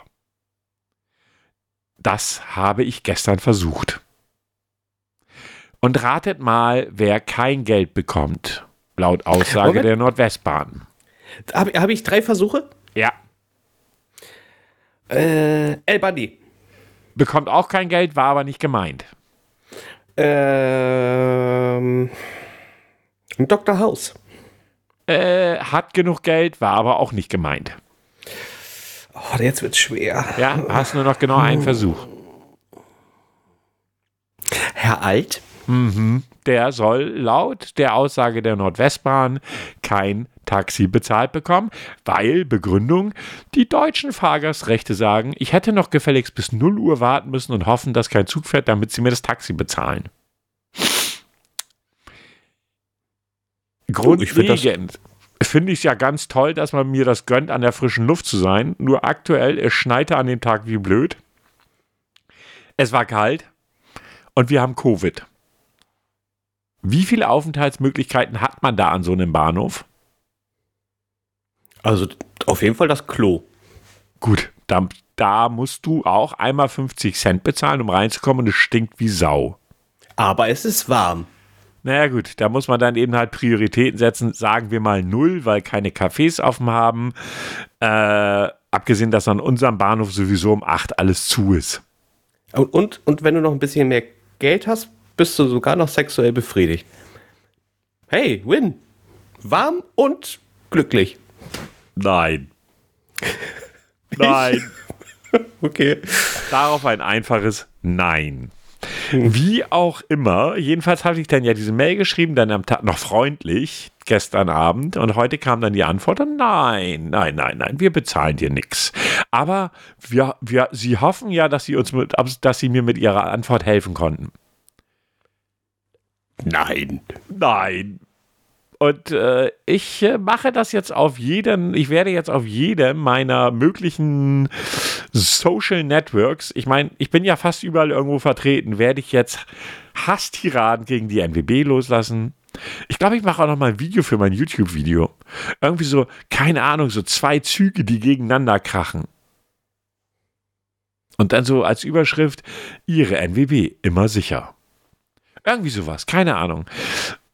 A: Das habe ich gestern versucht. Und ratet mal, wer kein Geld bekommt, laut Aussage Moment. der Nordwestbahn.
B: Habe hab ich drei Versuche?
A: Ja.
B: Äh, El Bandi.
A: Bekommt auch kein Geld, war aber nicht gemeint.
B: Ähm, Dr. House.
A: Äh, hat genug Geld, war aber auch nicht gemeint.
B: Oh, jetzt wird's schwer.
A: Ja, hast nur noch genau einen Versuch.
B: Herr Alt?
A: Mhm. Der soll laut der Aussage der Nordwestbahn kein Taxi bezahlt bekommen, weil Begründung, die deutschen Fahrgastrechte sagen, ich hätte noch gefälligst bis 0 Uhr warten müssen und hoffen, dass kein Zug fährt, damit sie mir das Taxi bezahlen. Grundlegend finde ich es ja ganz toll, dass man mir das gönnt, an der frischen Luft zu sein. Nur aktuell, es schneite an dem Tag wie blöd. Es war kalt und wir haben Covid. Wie viele Aufenthaltsmöglichkeiten hat man da an so einem Bahnhof?
B: Also auf jeden Fall das Klo.
A: Gut, da, da musst du auch einmal 50 Cent bezahlen, um reinzukommen und es stinkt wie Sau.
B: Aber es ist warm.
A: Naja gut, da muss man dann eben halt Prioritäten setzen, sagen wir mal null, weil keine Cafés offen haben. Äh, abgesehen, dass an unserem Bahnhof sowieso um 8 alles zu ist.
B: Und, und, und wenn du noch ein bisschen mehr Geld hast, bist du sogar noch sexuell befriedigt. Hey, Win. Warm und glücklich.
A: Nein. Nein.
B: okay.
A: Darauf ein einfaches Nein. Wie auch immer, jedenfalls habe ich dann ja diese Mail geschrieben, dann am Tag noch freundlich, gestern Abend, und heute kam dann die Antwort, nein, nein, nein, nein, wir bezahlen dir nichts. Aber wir, wir, sie hoffen ja, dass sie uns mit, dass sie mir mit ihrer Antwort helfen konnten.
B: Nein.
A: Nein. Und äh, ich äh, mache das jetzt auf jeden, ich werde jetzt auf jedem meiner möglichen Social Networks, ich meine, ich bin ja fast überall irgendwo vertreten, werde ich jetzt Hasstiraden gegen die NWB loslassen. Ich glaube, ich mache auch noch mal ein Video für mein YouTube-Video. Irgendwie so, keine Ahnung, so zwei Züge, die gegeneinander krachen. Und dann so als Überschrift, Ihre NWB immer sicher. Irgendwie sowas, keine Ahnung.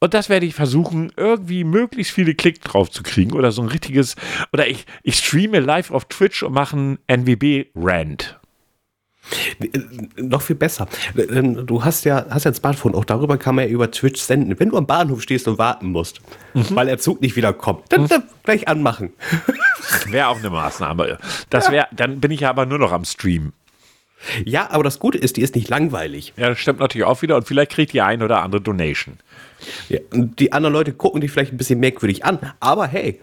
A: Und das werde ich versuchen, irgendwie möglichst viele Klicks drauf zu kriegen oder so ein richtiges, oder ich, ich streame live auf Twitch und mache einen NWB-Rant.
B: Noch viel besser. Du hast ja, hast ja ein Smartphone, auch darüber kann man ja über Twitch senden. Wenn du am Bahnhof stehst und warten musst, mhm. weil der Zug nicht wieder kommt, dann, dann gleich anmachen.
A: Wäre auch eine Maßnahme. Das wär, dann bin ich aber nur noch am Stream.
B: Ja, aber das Gute ist, die ist nicht langweilig.
A: Ja, das stimmt natürlich auch wieder und vielleicht kriegt die ein oder andere Donation.
B: Ja, die anderen Leute gucken dich vielleicht ein bisschen merkwürdig an, aber hey.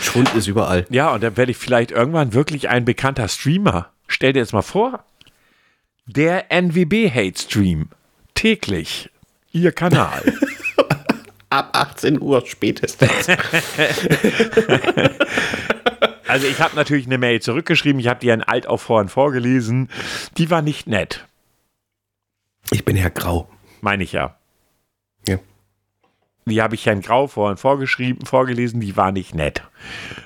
B: Schwund ist überall.
A: Ja, und dann werde ich vielleicht irgendwann wirklich ein bekannter Streamer. Stell dir jetzt mal vor, der NWB Hate Stream. Täglich. Ihr Kanal.
B: Ab 18 Uhr spätestens.
A: Also ich habe natürlich eine Mail zurückgeschrieben, ich habe die in Altaufhorn vorgelesen. Die war nicht nett,
B: Ich bin Herr Grau.
A: Meine ich ja.
B: Ja.
A: Die habe ich Herrn Grau vorhin vorgeschrieben, vorgelesen, die war nicht nett.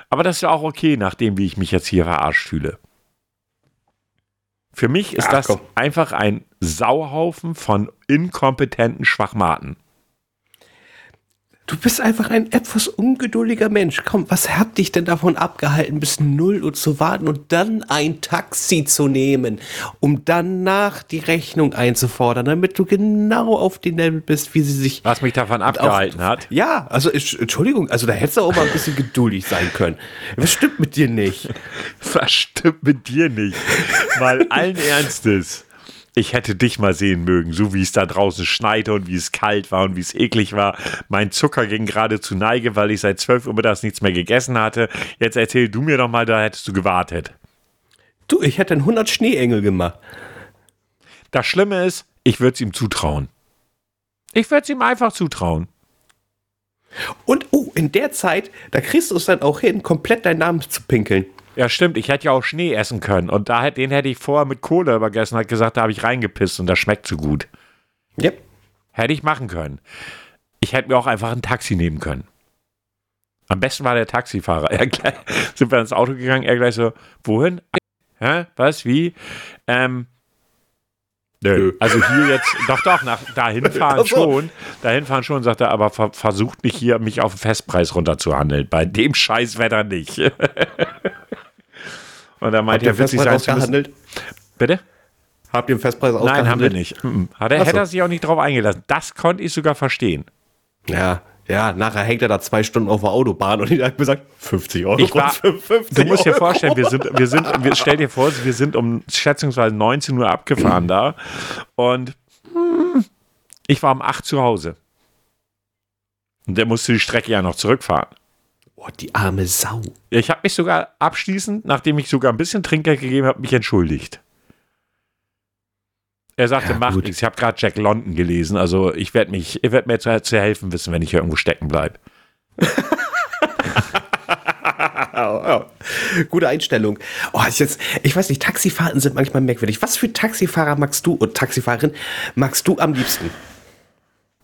A: Aber das ist ja auch okay, nachdem wie ich mich jetzt hier verarscht fühle. Für mich ist
B: Ach,
A: das
B: komm.
A: einfach ein Sauhaufen von inkompetenten Schwachmaten.
B: Du bist einfach ein etwas ungeduldiger Mensch. Komm, was hat dich denn davon abgehalten, bis 0 Uhr zu warten und dann ein Taxi zu nehmen, um danach die Rechnung einzufordern, damit du genau auf den Level bist, wie sie sich.
A: Was mich davon abgehalten hat.
B: Ja, also Entschuldigung, also da hättest du auch mal ein bisschen geduldig sein können. Was stimmt mit dir nicht?
A: Was stimmt mit dir nicht? Mal allen Ernstes. Ich hätte dich mal sehen mögen, so wie es da draußen schneite und wie es kalt war und wie es eklig war. Mein Zucker ging gerade zu Neige, weil ich seit 12 Uhr mittags nichts mehr gegessen hatte. Jetzt erzähl du mir doch mal, da hättest du gewartet.
B: Du, ich hätte einen 100 Schneeengel gemacht.
A: Das Schlimme ist, ich würde es ihm zutrauen. Ich würde es ihm einfach zutrauen.
B: Und oh, in der Zeit, da kriegst du es dann auch hin, komplett deinen Namen zu pinkeln.
A: Ja, stimmt, ich hätte ja auch Schnee essen können. Und da, den hätte ich vorher mit Kohle übergessen, hat gesagt, da habe ich reingepisst und das schmeckt so gut.
B: Yep.
A: Hätte ich machen können. Ich hätte mir auch einfach ein Taxi nehmen können. Am besten war der Taxifahrer. Er gleich, sind wir ins Auto gegangen, er gleich so, wohin? Hä? Was? Wie? Ähm, nö. Also hier jetzt, doch, doch, nach dahin fahren schon. Dahin fahren schon, sagt er, aber ver versucht nicht hier, mich auf den Festpreis runterzuhandeln. Bei dem Scheißwetter nicht. Und er meinte, er wird sich sein zu müssen. Bitte?
B: Habt ihr einen Festpreis ausgehandelt?
A: Nein, haben wir nicht. Hat er,
B: so.
A: hätte er sich auch nicht drauf eingelassen. Das konnte ich sogar verstehen.
B: Ja, ja, nachher hängt er da zwei Stunden auf der Autobahn und ich habe gesagt, 50 Euro.
A: Ich war,
B: 50
A: du musst dir vorstellen, wir sind, wir sind, wir, stell dir vor, wir sind um schätzungsweise 19 Uhr abgefahren da und hm, ich war um 8 zu Hause. Und der musste die Strecke ja noch zurückfahren.
B: Oh, die arme Sau.
A: Ich habe mich sogar abschließend, nachdem ich sogar ein bisschen Trinkgeld gegeben habe, mich entschuldigt. Er sagte,
B: Ja,
A: macht nichts. Ich habe gerade Jack London gelesen, also ich werde mich, ich werde mir zu, zu helfen wissen, wenn ich hier irgendwo stecken bleibe.
B: Gute Einstellung. Oh, ist jetzt, ich weiß nicht, Taxifahrten sind manchmal merkwürdig. Was für Taxifahrer magst du und Taxifahrerin magst du am liebsten?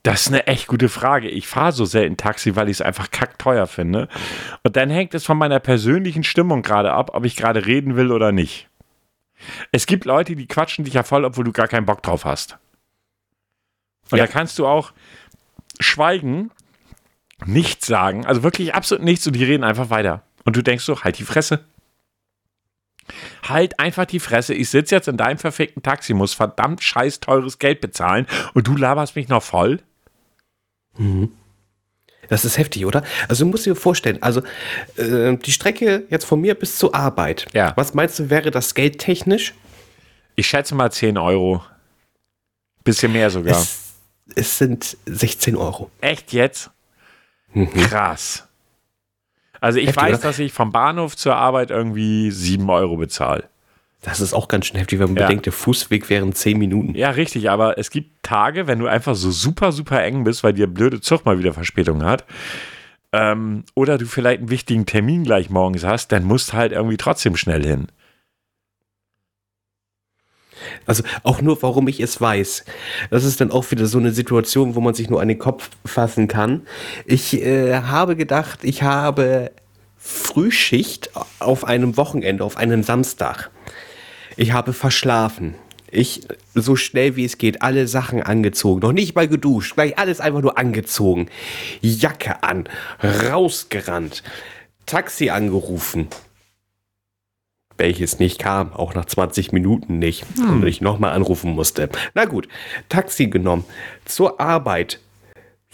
A: Das ist eine echt gute Frage. Ich fahre so selten Taxi, weil ich es einfach kackteuer finde. Und dann hängt es von meiner persönlichen Stimmung gerade ab, ob ich gerade reden will oder nicht. Es gibt Leute, die quatschen dich ja voll, obwohl du gar keinen Bock drauf hast. Und
B: Ja.
A: da kannst du auch schweigen, nichts sagen, also wirklich absolut nichts und die reden einfach weiter. Und du denkst so, halt die Fresse. Halt einfach die Fresse. Ich sitze jetzt in deinem verfickten Taxi, muss verdammt scheiß teures Geld bezahlen und du laberst mich noch voll.
B: Das ist heftig, oder? Also du musst dir vorstellen, also äh, die Strecke jetzt von mir bis zur Arbeit.
A: Ja.
B: Was meinst du, wäre das geldtechnisch?
A: Ich schätze mal 10 Euro. Bisschen mehr sogar.
B: Es, es sind 16 Euro.
A: Echt jetzt? Krass. Also ich
B: Heftig,
A: weiß,
B: oder?
A: dass ich vom Bahnhof zur Arbeit irgendwie 7 Euro bezahle.
B: Das ist auch ganz schön heftig, wenn man
A: Ja.
B: bedenkt, der Fußweg wären 10 Minuten.
A: Ja, richtig, aber es gibt Tage, wenn du einfach so super, super eng bist, weil dir blöde Zug mal wieder Verspätung hat, ähm, oder du vielleicht einen wichtigen Termin gleich morgens hast, dann musst du halt irgendwie trotzdem schnell hin.
B: Also auch nur, warum ich es weiß. Das ist dann auch wieder so eine Situation, wo man sich nur an den Kopf fassen kann. Ich äh, habe gedacht, ich habe Frühschicht auf einem Wochenende, auf einem Samstag. Ich habe verschlafen. Ich so schnell wie es geht, alle Sachen angezogen. Noch nicht mal geduscht, gleich alles einfach nur angezogen. Jacke an, rausgerannt, Taxi angerufen welches nicht kam, auch nach 20 Minuten nicht, und ich nochmal anrufen musste. Na gut, Taxi genommen, zur Arbeit,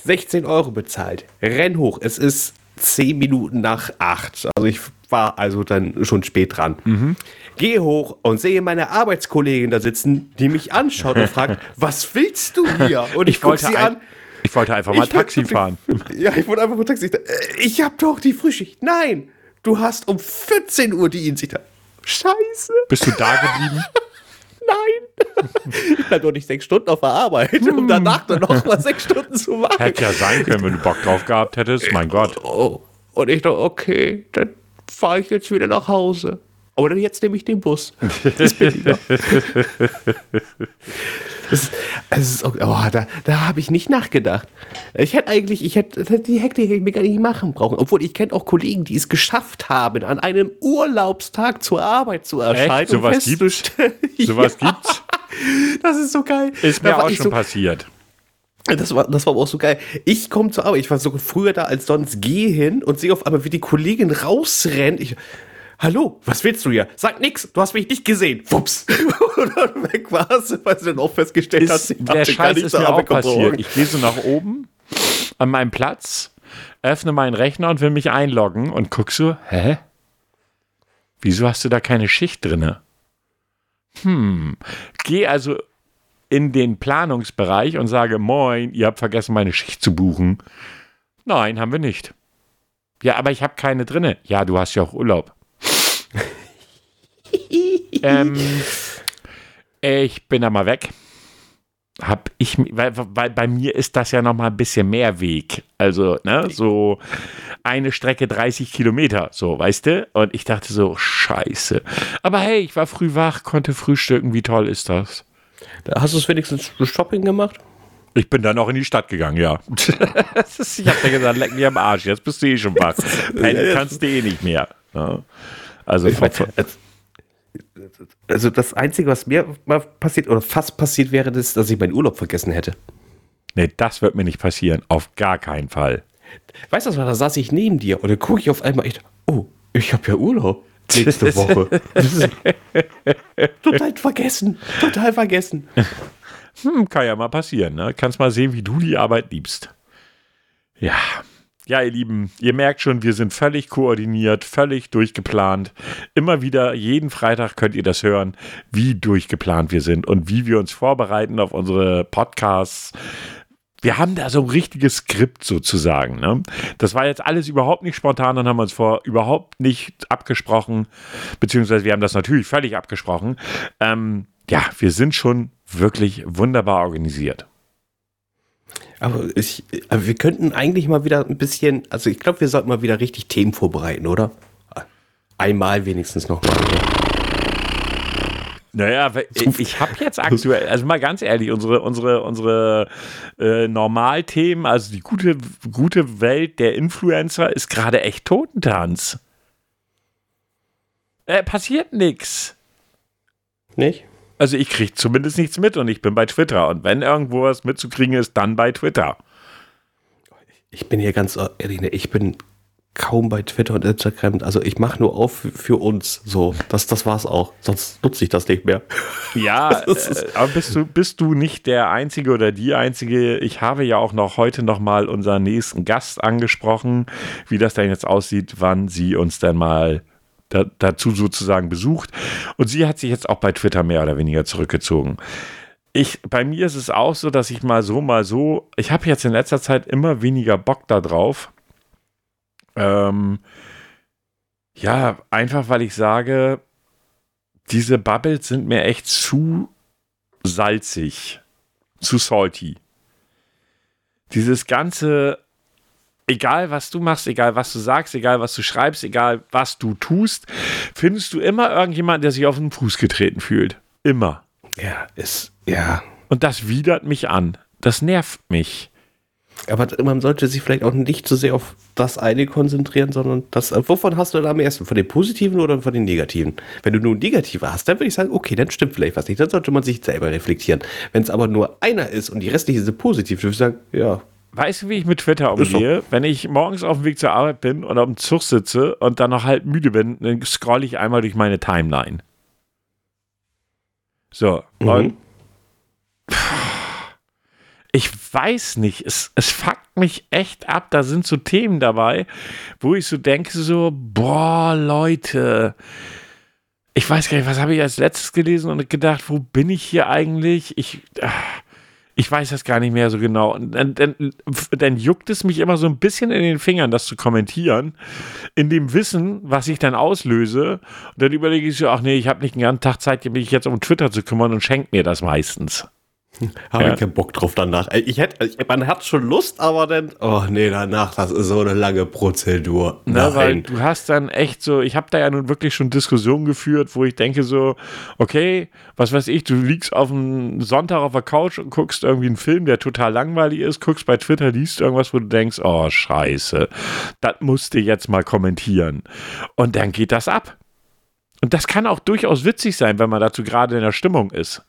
B: 16 Euro bezahlt, renn hoch, es ist 10 Minuten nach 8. Also ich war also dann schon spät dran. Mhm. Gehe hoch und sehe meine Arbeitskollegin da sitzen, die mich anschaut und fragt, was willst du hier? Und ich, ich gucke sie an.
A: Ich wollte einfach mal Taxi wollte, fahren.
B: Ja, ich wollte einfach mal Taxi fahren. Ich habe doch die Frühschicht. Nein, du hast um 14 Uhr die Dienstag. Scheiße.
A: Bist du da geblieben?
B: Nein. Ich bleib doch nicht sechs Stunden auf der Arbeit, um hm. danach dann noch mal sechs Stunden zu machen.
A: Hätte ja sein können, wenn du Bock drauf gehabt hättest. Mein Gott.
B: Oh. Und ich dachte, okay, dann fahre ich jetzt wieder nach Hause. Oder jetzt nehme ich den Bus. Das ist billiger. das, also, oh, da, da habe ich nicht nachgedacht. Ich hätte eigentlich, ich hätte die Hektik hätte ich mir gar nicht machen brauchen. Obwohl ich kenne auch Kollegen, die es geschafft haben, an einem Urlaubstag zur Arbeit zu erscheinen. Echt?
A: Sowas gibt's? Sowas ja. gibt's?
B: Das ist so geil.
A: Ist mir auch schon so, passiert.
B: Das war, das war aber auch so geil. Ich komme zur Arbeit, ich war so früher da als sonst, gehe hin und sehe auf einmal, wie die Kollegin rausrennt. Ich, Hallo, was willst du hier? Sag nix, du hast mich nicht gesehen. Wups. und dann weg war's, weil sie dann auch festgestellt
A: hat, sie der Scheiß ist mir auch passiert. Ich gehe so nach oben an meinem Platz, öffne meinen Rechner und will mich einloggen und guck so, hä? Wieso hast du da keine Schicht drinne? Hm, geh also in den Planungsbereich und sage, moin, ihr habt vergessen, meine Schicht zu buchen. Nein, haben wir nicht. Ja, aber ich habe keine drinne. Ja, du hast ja auch Urlaub. ähm, ich bin da mal weg. Hab ich, weil, weil bei mir ist das ja noch mal ein bisschen mehr Weg. Also, ne, so eine Strecke 30 Kilometer, so, weißt du? Und ich dachte so, scheiße. Aber hey, ich war früh wach, konnte frühstücken, wie toll ist das?
B: Hast du es wenigstens Shopping gemacht?
A: Ich bin dann auch in die Stadt gegangen, ja. ich hab dir gesagt, leck mich am Arsch, jetzt bist du eh schon wach. Pennen kannst du eh nicht mehr. Ja.
B: Also, ich mein, also das Einzige, was mir mal passiert oder fast passiert wäre, ist, dass ich meinen Urlaub vergessen hätte.
A: Nee, das wird mir nicht passieren. Auf gar keinen Fall.
B: Weißt du was, da saß ich neben dir und dann gucke ich auf einmal echt, oh, ich habe ja Urlaub nächste Woche. total vergessen, total vergessen.
A: Hm, kann ja mal passieren, ne? Kannst mal sehen, wie du die Arbeit liebst. Ja, ja, ihr Lieben, ihr merkt schon, wir sind völlig koordiniert, völlig durchgeplant. Immer wieder, jeden Freitag könnt ihr das hören, wie durchgeplant wir sind und wie wir uns vorbereiten auf unsere Podcasts. Wir haben da so ein richtiges Skript sozusagen. Ne? Das war jetzt alles überhaupt nicht spontan und haben uns vor überhaupt nicht abgesprochen, beziehungsweise wir haben das natürlich völlig abgesprochen. Ähm, ja, wir sind schon wirklich wunderbar organisiert.
B: Aber, ich, aber wir könnten eigentlich mal wieder ein bisschen, also ich glaube, wir sollten mal wieder richtig Themen vorbereiten, oder? Einmal wenigstens noch mal.
A: Naja, ich, ich habe jetzt aktuell, also mal ganz ehrlich, unsere, unsere, unsere äh, Normalthemen, also die gute, gute Welt der Influencer ist gerade echt Totentanz. Äh, passiert nichts.
B: Nicht?
A: Also ich kriege zumindest nichts mit und ich bin bei Twitter. Und wenn irgendwo was mitzukriegen ist, dann bei Twitter.
B: Ich bin hier ganz ehrlich, ne, ich bin kaum bei Twitter und Instagram. Also ich mache nur auf für uns. So, das, das war's auch. Sonst nutze ich das nicht mehr.
A: Ja, äh, aber bist du, bist du nicht der Einzige oder die Einzige? Ich habe ja auch noch heute noch mal unseren nächsten Gast angesprochen, wie das denn jetzt aussieht, wann sie uns denn mal da, dazu sozusagen besucht. Und sie hat sich jetzt auch bei Twitter mehr oder weniger zurückgezogen. Ich, bei mir ist es auch so, dass ich mal so, mal so, ich habe jetzt in letzter Zeit immer weniger Bock darauf. Ähm, ja, einfach weil ich sage, diese Bubbles sind mir echt zu salzig, zu salty. Dieses ganze egal was du machst, egal was du sagst, egal was du schreibst, egal was du tust, findest du immer irgendjemanden, der sich auf den Fuß getreten fühlt. Immer.
B: Ja, ist, ja.
A: Und das widert mich an. Das nervt mich.
B: Aber man sollte sich vielleicht auch nicht so sehr auf das eine konzentrieren, sondern das. Wovon hast du da am ersten? Von den positiven oder von den negativen? Wenn du nur negative hast, dann würde ich sagen, okay, dann stimmt vielleicht was nicht. Dann sollte man sich selber reflektieren. Wenn es aber nur einer ist und die restlichen sind positiv, würde ich sagen, ja,
A: Weißt du, wie ich mit Twitter umgehe? Wenn ich morgens auf dem Weg zur Arbeit bin und auf dem Zug sitze und dann noch halb müde bin, dann scrolle ich einmal durch meine Timeline. So, mhm. und ich weiß nicht, es, es fuckt mich echt ab. Da sind so Themen dabei, wo ich so denke, so, boah, Leute, ich weiß gar nicht, was habe ich als letztes gelesen und gedacht, wo bin ich hier eigentlich? Ich, ich weiß das gar nicht mehr so genau. Und dann, dann, dann, juckt es mich immer so ein bisschen in den Fingern, das zu kommentieren, in dem Wissen, was ich dann auslöse. Und dann überlege ich so, ach nee, ich habe nicht den ganzen Tag Zeit, mich jetzt um Twitter zu kümmern und schenkt mir das meistens.
B: Habe ja. ich keinen Bock drauf danach. Ich hätte, ich, man hat schon Lust, aber dann, oh nee, danach, das ist so eine lange Prozedur.
A: Na, weil du hast dann echt so, ich habe da ja nun wirklich schon Diskussionen geführt, wo ich denke so, okay, was weiß ich, du liegst auf einem Sonntag auf der Couch und guckst irgendwie einen Film, der total langweilig ist, guckst bei Twitter, liest irgendwas, wo du denkst, oh scheiße, das musst du jetzt mal kommentieren. Und dann geht das ab. Und das kann auch durchaus witzig sein, wenn man dazu gerade in der Stimmung ist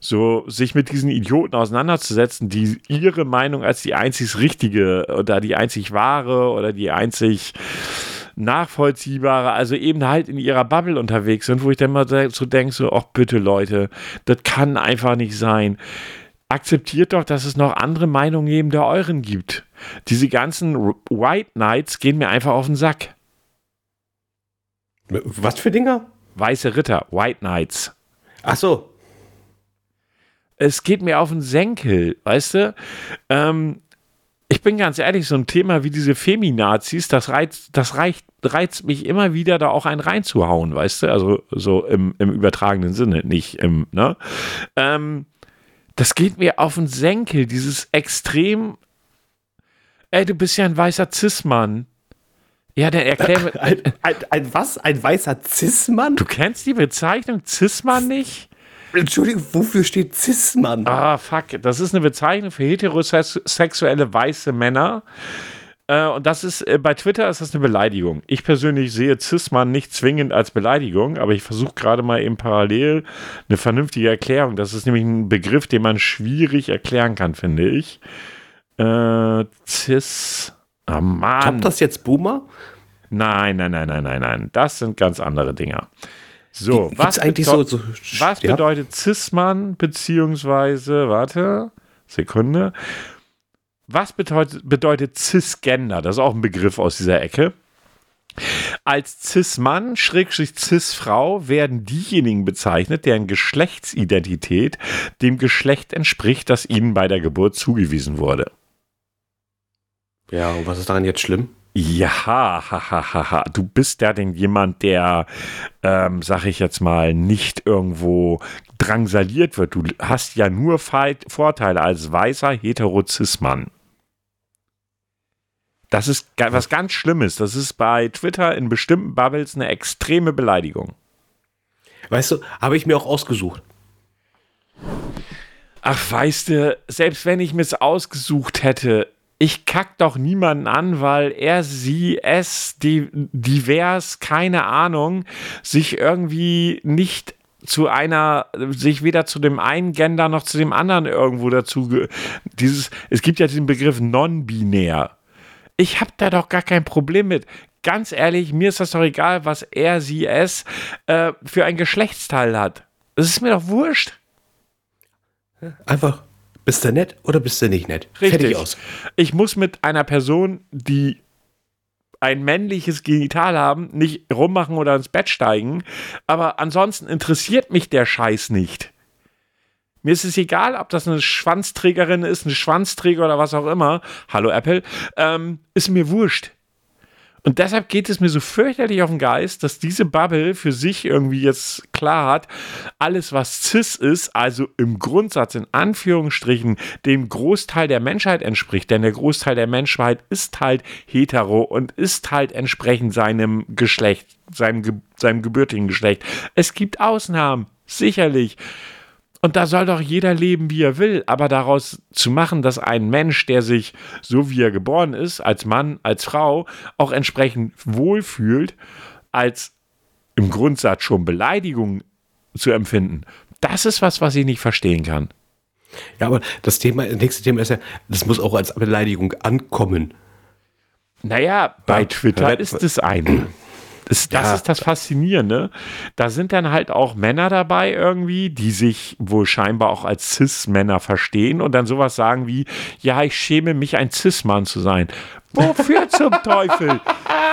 A: so sich mit diesen Idioten auseinanderzusetzen, die ihre Meinung als die einzig richtige oder die einzig wahre oder die einzig nachvollziehbare, also eben halt in ihrer Bubble unterwegs sind, wo ich dann mal so denke, so, ach bitte Leute, das kann einfach nicht sein. Akzeptiert doch, dass es noch andere Meinungen neben der euren gibt. Diese ganzen White Knights gehen mir einfach auf den Sack.
B: Was für Dinger?
A: Weiße Ritter, White Knights.
B: Ach so,
A: es geht mir auf den Senkel, weißt du? Ähm, ich bin ganz ehrlich, so ein Thema wie diese Feminazis, das reizt, das reicht, reizt mich immer wieder, da auch einen reinzuhauen, weißt du? Also so im, im übertragenen Sinne, nicht im, ne? Ähm, das geht mir auf den Senkel, dieses extrem, ey, du bist ja ein weißer Cis-Mann. Ja, der erklärt.
B: Ein, ein, ein, was? Ein weißer Cis-Mann?
A: Du kennst die Bezeichnung Cis-Mann nicht?
B: Entschuldigung, wofür steht Cis-Mann?
A: Ah, fuck. Das ist eine Bezeichnung für heterosexuelle weiße Männer. Äh, und das ist, äh, bei Twitter ist das eine Beleidigung. Ich persönlich sehe Cis-Mann nicht zwingend als Beleidigung, aber ich versuche gerade mal eben parallel eine vernünftige Erklärung. Das ist nämlich ein Begriff, den man schwierig erklären kann, finde ich. Äh, Cis.
B: Ah, Mann. Kommt das jetzt Boomer?
A: Nein, nein, nein, nein, nein, nein. Das sind ganz andere Dinger. So, was,
B: eigentlich so, so,
A: was ja? bedeutet Cis-Mann, beziehungsweise, warte, Sekunde. Was bedeutet, bedeutet Cisgender? Das ist auch ein Begriff aus dieser Ecke. Als Cis-Mann, Schrägstrich Cis-Frau werden diejenigen bezeichnet, deren Geschlechtsidentität dem Geschlecht entspricht, das ihnen bei der Geburt zugewiesen wurde.
B: Ja, und was ist daran jetzt schlimm?
A: Ja, hahaha. Ha, ha. Du bist ja denn jemand, der, ähm, sag ich jetzt mal, nicht irgendwo drangsaliert wird. Du hast ja nur Vorteile als weißer Heterozismann. Das ist was ganz Schlimmes. Das ist bei Twitter in bestimmten Bubbles eine extreme Beleidigung.
B: Weißt du, habe ich mir auch ausgesucht.
A: Ach, weißt du, selbst wenn ich mir es ausgesucht hätte, ich kack doch niemanden an, weil er, sie, es, die, divers, keine Ahnung, sich irgendwie nicht zu einer, sich weder zu dem einen Gender noch zu dem anderen irgendwo dazu, dieses, es gibt ja diesen Begriff non-binär. Ich habe da doch gar kein Problem mit. Ganz ehrlich, mir ist das doch egal, was er, sie, es äh, für ein Geschlechtsteil hat. Das ist mir doch wurscht.
B: Einfach bist du nett oder bist du nicht nett?
A: Richtig. Fertig aus. Ich muss mit einer Person, die ein männliches Genital haben, nicht rummachen oder ins Bett steigen. Aber ansonsten interessiert mich der Scheiß nicht. Mir ist es egal, ob das eine Schwanzträgerin ist, ein Schwanzträger oder was auch immer. Hallo Apple. Ähm, ist mir wurscht. Und deshalb geht es mir so fürchterlich auf den Geist, dass diese Bubble für sich irgendwie jetzt klar hat, alles was cis ist, also im Grundsatz in Anführungsstrichen dem Großteil der Menschheit entspricht, denn der Großteil der Menschheit ist halt hetero und ist halt entsprechend seinem Geschlecht, seinem, seinem gebürtigen Geschlecht. Es gibt Ausnahmen, sicherlich. Und da soll doch jeder leben, wie er will. Aber daraus zu machen, dass ein Mensch, der sich so wie er geboren ist, als Mann, als Frau, auch entsprechend wohlfühlt, als im Grundsatz schon Beleidigung zu empfinden, das ist was, was ich nicht verstehen kann.
B: Ja, aber das Thema, das nächste Thema ist ja, das muss auch als Beleidigung ankommen.
A: Naja, bei ja, Twitter ist es eine. Das, das ja. ist das Faszinierende. Da sind dann halt auch Männer dabei irgendwie, die sich wohl scheinbar auch als Cis-Männer verstehen und dann sowas sagen wie, ja, ich schäme mich, ein Cis-Mann zu sein. Wofür zum Teufel?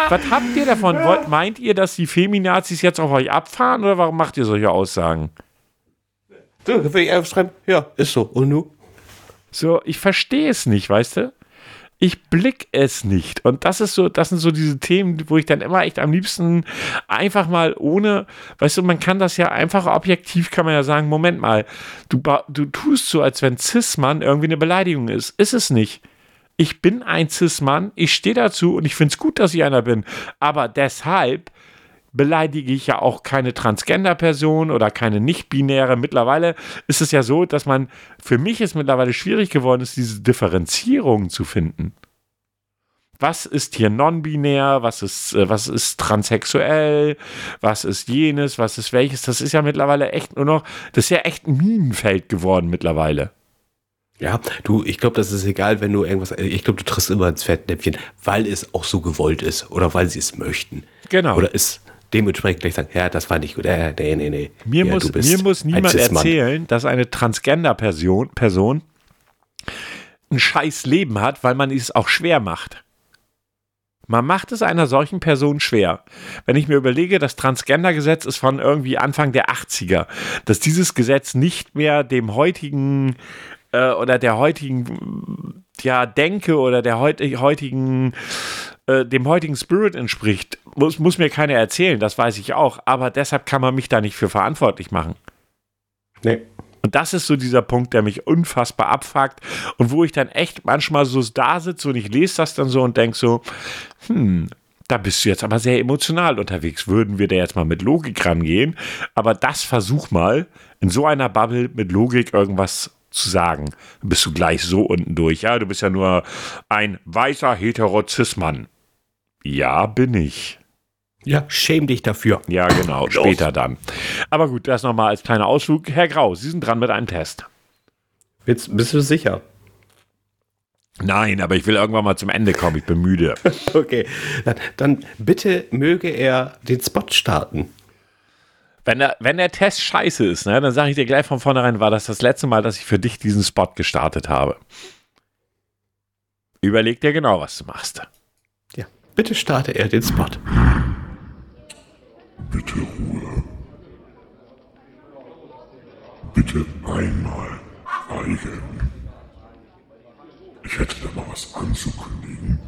A: Was habt ihr davon? Wollt, meint ihr, dass die Feminazis jetzt auf euch abfahren oder warum macht ihr solche Aussagen?
B: So, würde ich einfach schreiben, ja, ist so. Und du?
A: So, ich verstehe es nicht, weißt du? Ich blick es nicht. Und das ist so, das sind so diese Themen, wo ich dann immer echt am liebsten einfach mal ohne, weißt du, man kann das ja einfach objektiv, kann man ja sagen, Moment mal, du, du tust so, als wenn Cis-Mann irgendwie eine Beleidigung ist. Ist es nicht. Ich bin ein Cis-Mann, ich stehe dazu und ich finde es gut, dass ich einer bin. Aber deshalb beleidige ich ja auch keine Transgender-Person oder keine nicht-binäre. Mittlerweile ist es ja so, dass man, für mich ist mittlerweile schwierig geworden ist, diese Differenzierung zu finden. Was ist hier non-binär? Was ist, äh, was ist transsexuell? Was ist jenes? Was ist welches? Das ist ja mittlerweile echt nur noch, das ist ja echt ein Minenfeld geworden mittlerweile.
B: Ja, du, ich glaube, das ist egal, wenn du irgendwas, ich glaube, du triffst immer ins Fettnäpfchen, weil es auch so gewollt ist oder weil sie es möchten.
A: Genau.
B: Oder es dementsprechend gleich sagen, ja, das war nicht gut. Äh, nee, nee, nee.
A: Mir,
B: ja,
A: muss, mir muss niemand erzählen, dass eine Transgender-Person Person ein scheiß Leben hat, weil man es auch schwer macht. Man macht es einer solchen Person schwer. Wenn ich mir überlege, das Transgender-Gesetz ist von irgendwie Anfang der 80er, dass dieses Gesetz nicht mehr dem heutigen äh, oder der heutigen ja, Denke oder der heutigen äh, dem heutigen Spirit entspricht, muss, muss mir keiner erzählen, das weiß ich auch. Aber deshalb kann man mich da nicht für verantwortlich machen. Nee. Und das ist so dieser Punkt, der mich unfassbar abfuckt und wo ich dann echt manchmal so da sitze und ich lese das dann so und denke so, hm, da bist du jetzt aber sehr emotional unterwegs. Würden wir da jetzt mal mit Logik rangehen? Aber das versuch mal, in so einer Bubble mit Logik irgendwas zu sagen. Dann bist du gleich so unten durch. Ja, du bist ja nur ein weißer Heterozismann. Ja, bin ich.
B: Ja, schäm dich dafür.
A: Ja, genau, Los. später dann. Aber gut, das nochmal als kleiner Ausflug. Herr Grau, Sie sind dran mit einem Test.
B: Jetzt bist du sicher?
A: Nein, aber ich will irgendwann mal zum Ende kommen. Ich bin müde.
B: okay, dann, dann bitte möge er den Spot starten.
A: Wenn der, wenn der Test scheiße ist, ne, dann sage ich dir gleich von vornherein, war das das letzte Mal, dass ich für dich diesen Spot gestartet habe. Überleg dir genau, was du machst.
B: Bitte starte er den Spot.
C: Bitte Ruhe. Bitte einmal schweigen. Ich hätte da mal was anzukündigen.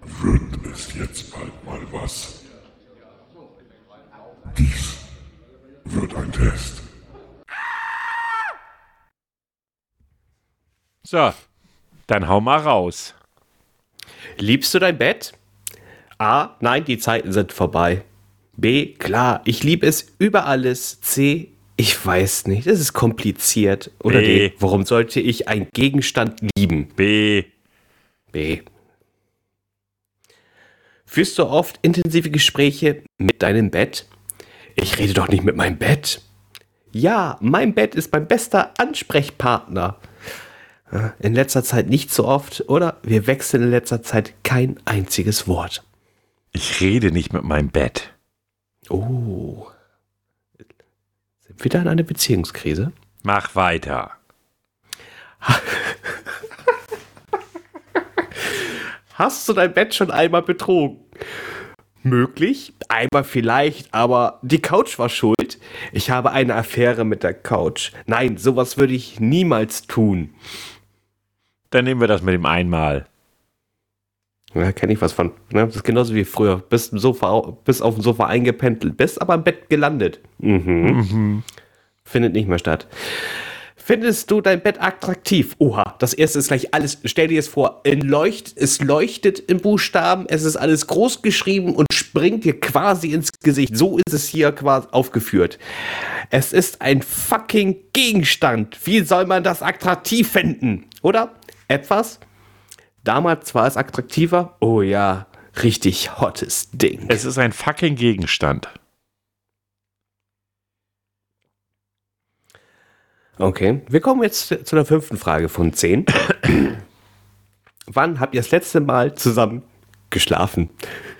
C: Wird es jetzt bald mal was? Dies wird ein Test.
A: So, dann hau mal raus.
B: Liebst du dein Bett? A. Nein, die Zeiten sind vorbei. B. Klar, ich liebe es über alles. C. Ich weiß nicht, es ist kompliziert. Oder B. D. Warum sollte ich einen Gegenstand lieben?
A: B.
B: B. Führst du oft intensive Gespräche mit deinem Bett? Ich rede doch nicht mit meinem Bett. Ja, mein Bett ist mein bester Ansprechpartner. In letzter Zeit nicht so oft, oder? Wir wechseln in letzter Zeit kein einziges Wort.
A: Ich rede nicht mit meinem Bett.
B: Oh. Sind wir da in einer Beziehungskrise?
A: Mach weiter.
B: Hast du dein Bett schon einmal betrogen? möglich. Einmal vielleicht, aber die Couch war schuld. Ich habe eine Affäre mit der Couch. Nein, sowas würde ich niemals tun.
A: Dann nehmen wir das mit dem einmal.
B: Ja, kenne ich was von. Ne? Das ist genauso wie früher. Bist, Sofa, bist auf dem Sofa eingependelt, bist aber im Bett gelandet. Mhm. Mhm. Findet nicht mehr statt. Findest du dein Bett attraktiv? Oha, das erste ist gleich alles. Stell dir es vor, leucht, es leuchtet im Buchstaben, es ist alles groß geschrieben und springt dir quasi ins Gesicht. So ist es hier quasi aufgeführt. Es ist ein fucking Gegenstand. Wie soll man das attraktiv finden? Oder? Etwas? Damals war es attraktiver. Oh ja, richtig hottes Ding.
A: Es ist ein fucking Gegenstand.
B: Okay, wir kommen jetzt zu der fünften Frage von zehn. Wann habt ihr das letzte Mal zusammen geschlafen?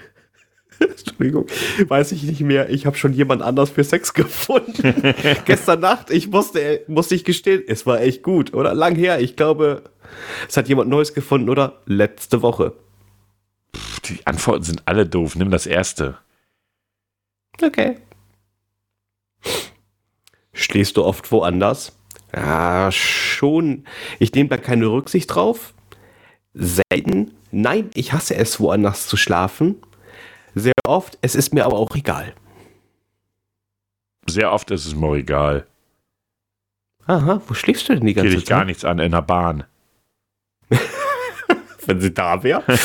B: Entschuldigung, weiß ich nicht mehr. Ich habe schon jemand anders für Sex gefunden. Gestern Nacht, ich musste, musste ich gestehen, es war echt gut, oder? Lang her, ich glaube, es hat jemand Neues gefunden, oder? Letzte Woche.
A: Die Antworten sind alle doof. Nimm das erste.
B: Okay. Schläfst du oft woanders? Ja, schon. Ich nehme da keine Rücksicht drauf. Selten. Nein, ich hasse es, woanders zu schlafen. Sehr oft. Es ist mir aber auch egal.
A: Sehr oft ist es mir egal.
B: Aha, wo schläfst du denn die ganze
A: Geht
B: Zeit?
A: dich gar nichts an in der Bahn.
B: wenn sie da wäre.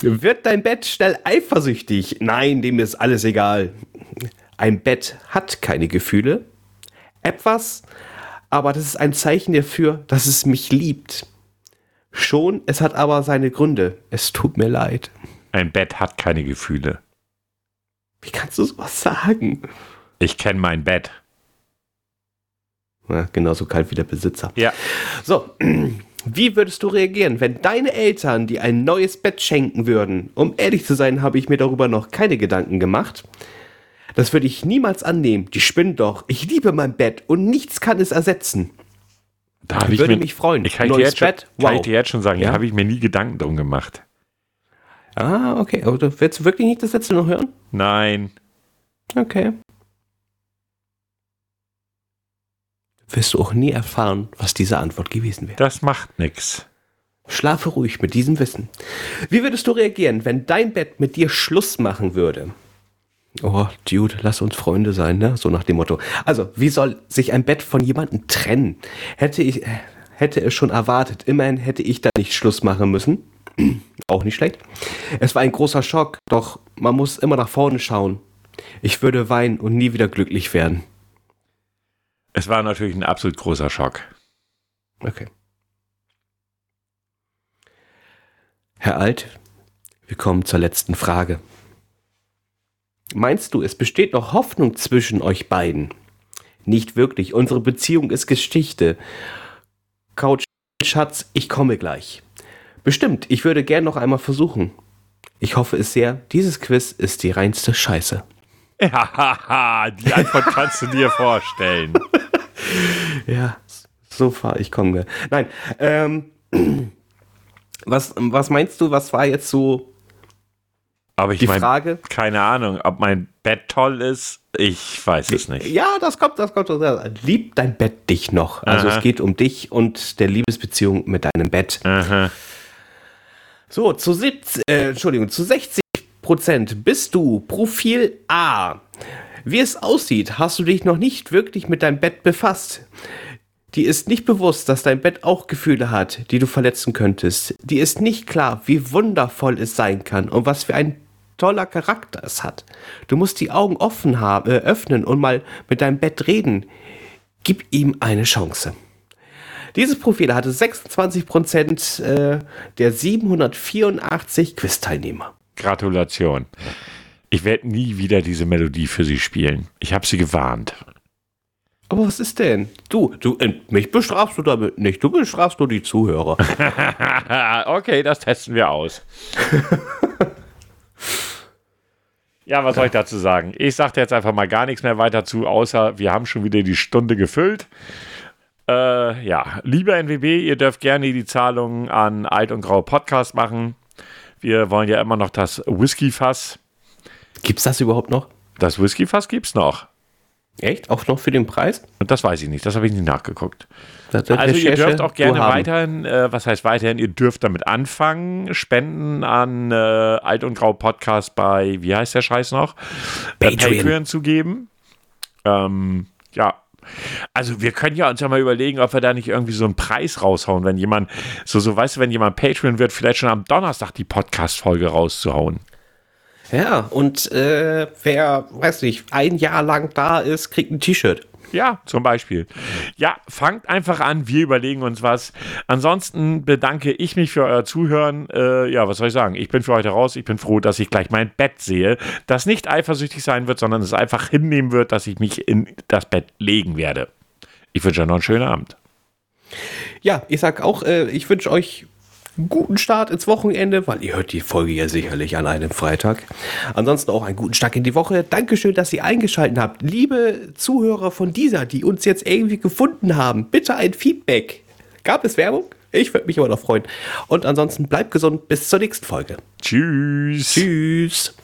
B: Wird dein Bett schnell eifersüchtig? Nein, dem ist alles egal. Ein Bett hat keine Gefühle. Etwas, aber das ist ein Zeichen dafür, dass es mich liebt. Schon, es hat aber seine Gründe. Es tut mir leid.
A: Ein Bett hat keine Gefühle.
B: Wie kannst du sowas sagen?
A: Ich kenne mein Bett.
B: Ja, genauso kalt wie der Besitzer.
A: Ja.
B: So, wie würdest du reagieren, wenn deine Eltern dir ein neues Bett schenken würden? Um ehrlich zu sein, habe ich mir darüber noch keine Gedanken gemacht. Das würde ich niemals annehmen. Die spinnen doch. Ich liebe mein Bett und nichts kann es ersetzen.
A: Da hab ich
B: würde mich freuen.
A: Ich kann,
B: Neues
A: jetzt schon,
B: Bett?
A: kann
B: Wow.
A: ich dir jetzt schon sagen,
B: Ja?
A: da habe ich mir nie Gedanken drum gemacht.
B: Ah, okay. Aber du willst du wirklich nicht das letzte noch hören?
A: Nein.
B: Okay. Wirst du auch nie erfahren, was diese Antwort gewesen wäre.
A: Das macht nix.
B: Schlafe ruhig mit diesem Wissen. Wie würdest du reagieren, wenn dein Bett mit dir Schluss machen würde? Oh, Dude, lass uns Freunde sein, ne? So nach dem Motto. Also, wie soll sich ein Bett von jemandem trennen? Hätte ich, äh, hätte es schon erwartet. Immerhin hätte ich da nicht Schluss machen müssen. Auch nicht schlecht. Es war ein großer Schock, doch man muss immer nach vorne schauen. Ich würde weinen und nie wieder glücklich werden.
A: Es war natürlich ein absolut großer Schock.
B: Okay. Herr Alt, wir kommen zur letzten Frage. Meinst du, es besteht noch Hoffnung zwischen euch beiden? Nicht wirklich. Unsere Beziehung ist Geschichte. Couch, Schatz, ich komme gleich. Bestimmt, ich würde gern noch einmal versuchen. Ich hoffe es sehr. Dieses Quiz ist die reinste Scheiße.
A: Ja, die Antwort kannst du dir vorstellen.
B: Ja, so far ich komme. Nein, ähm, was, was meinst du, was war jetzt so
A: Aber ich
B: die
A: meine,
B: Frage?
A: keine Ahnung, ob mein Bett toll ist, ich weiß es nicht.
B: Ja, das kommt, das kommt. Liebt dein Bett dich noch? Also
A: Aha.
B: es geht um dich und der Liebesbeziehung mit deinem Bett.
A: Aha.
B: So, zu 70, äh, Entschuldigung, zu 60 Prozent bist du Profil A. Wie es aussieht, hast du dich noch nicht wirklich mit deinem Bett befasst. Die ist nicht bewusst, dass dein Bett auch Gefühle hat, die du verletzen könntest. Die ist nicht klar, wie wundervoll es sein kann und was für ein toller Charakter es hat. Du musst die Augen offen haben, äh, öffnen und mal mit deinem Bett reden. Gib ihm eine Chance. Dieses Profil hatte 26% äh, der 784 Quiz-Teilnehmer.
A: Gratulation. Ich werde nie wieder diese Melodie für Sie spielen. Ich habe Sie gewarnt.
B: Aber was ist denn? Du, du, äh, mich bestrafst du damit nicht. Du bestrafst nur die Zuhörer.
A: okay, das testen wir aus. ja, was soll ich dazu sagen? Ich sage jetzt einfach mal gar nichts mehr weiter zu, außer wir haben schon wieder die Stunde gefüllt. Äh, ja, lieber NWB, ihr dürft gerne die Zahlungen an Alt und Grau Podcast machen. Wir wollen ja immer noch das Whisky-Fass.
B: Gibt's das überhaupt noch?
A: Das Whisky-Fass gibt's noch.
B: Echt? Auch noch für den Preis?
A: Und das weiß ich nicht, das habe ich nicht nachgeguckt. Also ihr dürft auch gerne weiterhin, äh, was heißt weiterhin, ihr dürft damit anfangen, Spenden an äh, Alt und Grau Podcast bei, wie heißt der Scheiß noch? Äh,
B: Patreon.
A: Patreon zu geben. Ähm, ja. Also wir können ja uns ja mal überlegen, ob wir da nicht irgendwie so einen Preis raushauen, wenn jemand, so, so weißt du, wenn jemand Patreon wird, vielleicht schon am Donnerstag die Podcast-Folge rauszuhauen.
B: Ja, und äh, wer, weiß nicht, ein Jahr lang da ist, kriegt ein T-Shirt.
A: Ja, zum Beispiel. Ja, fangt einfach an, wir überlegen uns was. Ansonsten bedanke ich mich für euer Zuhören. Äh, ja, was soll ich sagen? Ich bin für heute raus. Ich bin froh, dass ich gleich mein Bett sehe, das nicht eifersüchtig sein wird, sondern es einfach hinnehmen wird, dass ich mich in das Bett legen werde. Ich wünsche euch noch einen schönen Abend.
B: Ja, ich sag auch, äh, ich wünsche euch einen guten Start ins Wochenende, weil ihr hört die Folge ja sicherlich an einem Freitag. Ansonsten auch einen guten Start in die Woche. Dankeschön, dass ihr eingeschaltet habt. Liebe Zuhörer von dieser, die uns jetzt irgendwie gefunden haben, bitte ein Feedback. Gab es Werbung? Ich würde mich immer noch freuen. Und ansonsten bleibt gesund. Bis zur nächsten Folge.
A: Tschüss.
B: Tschüss.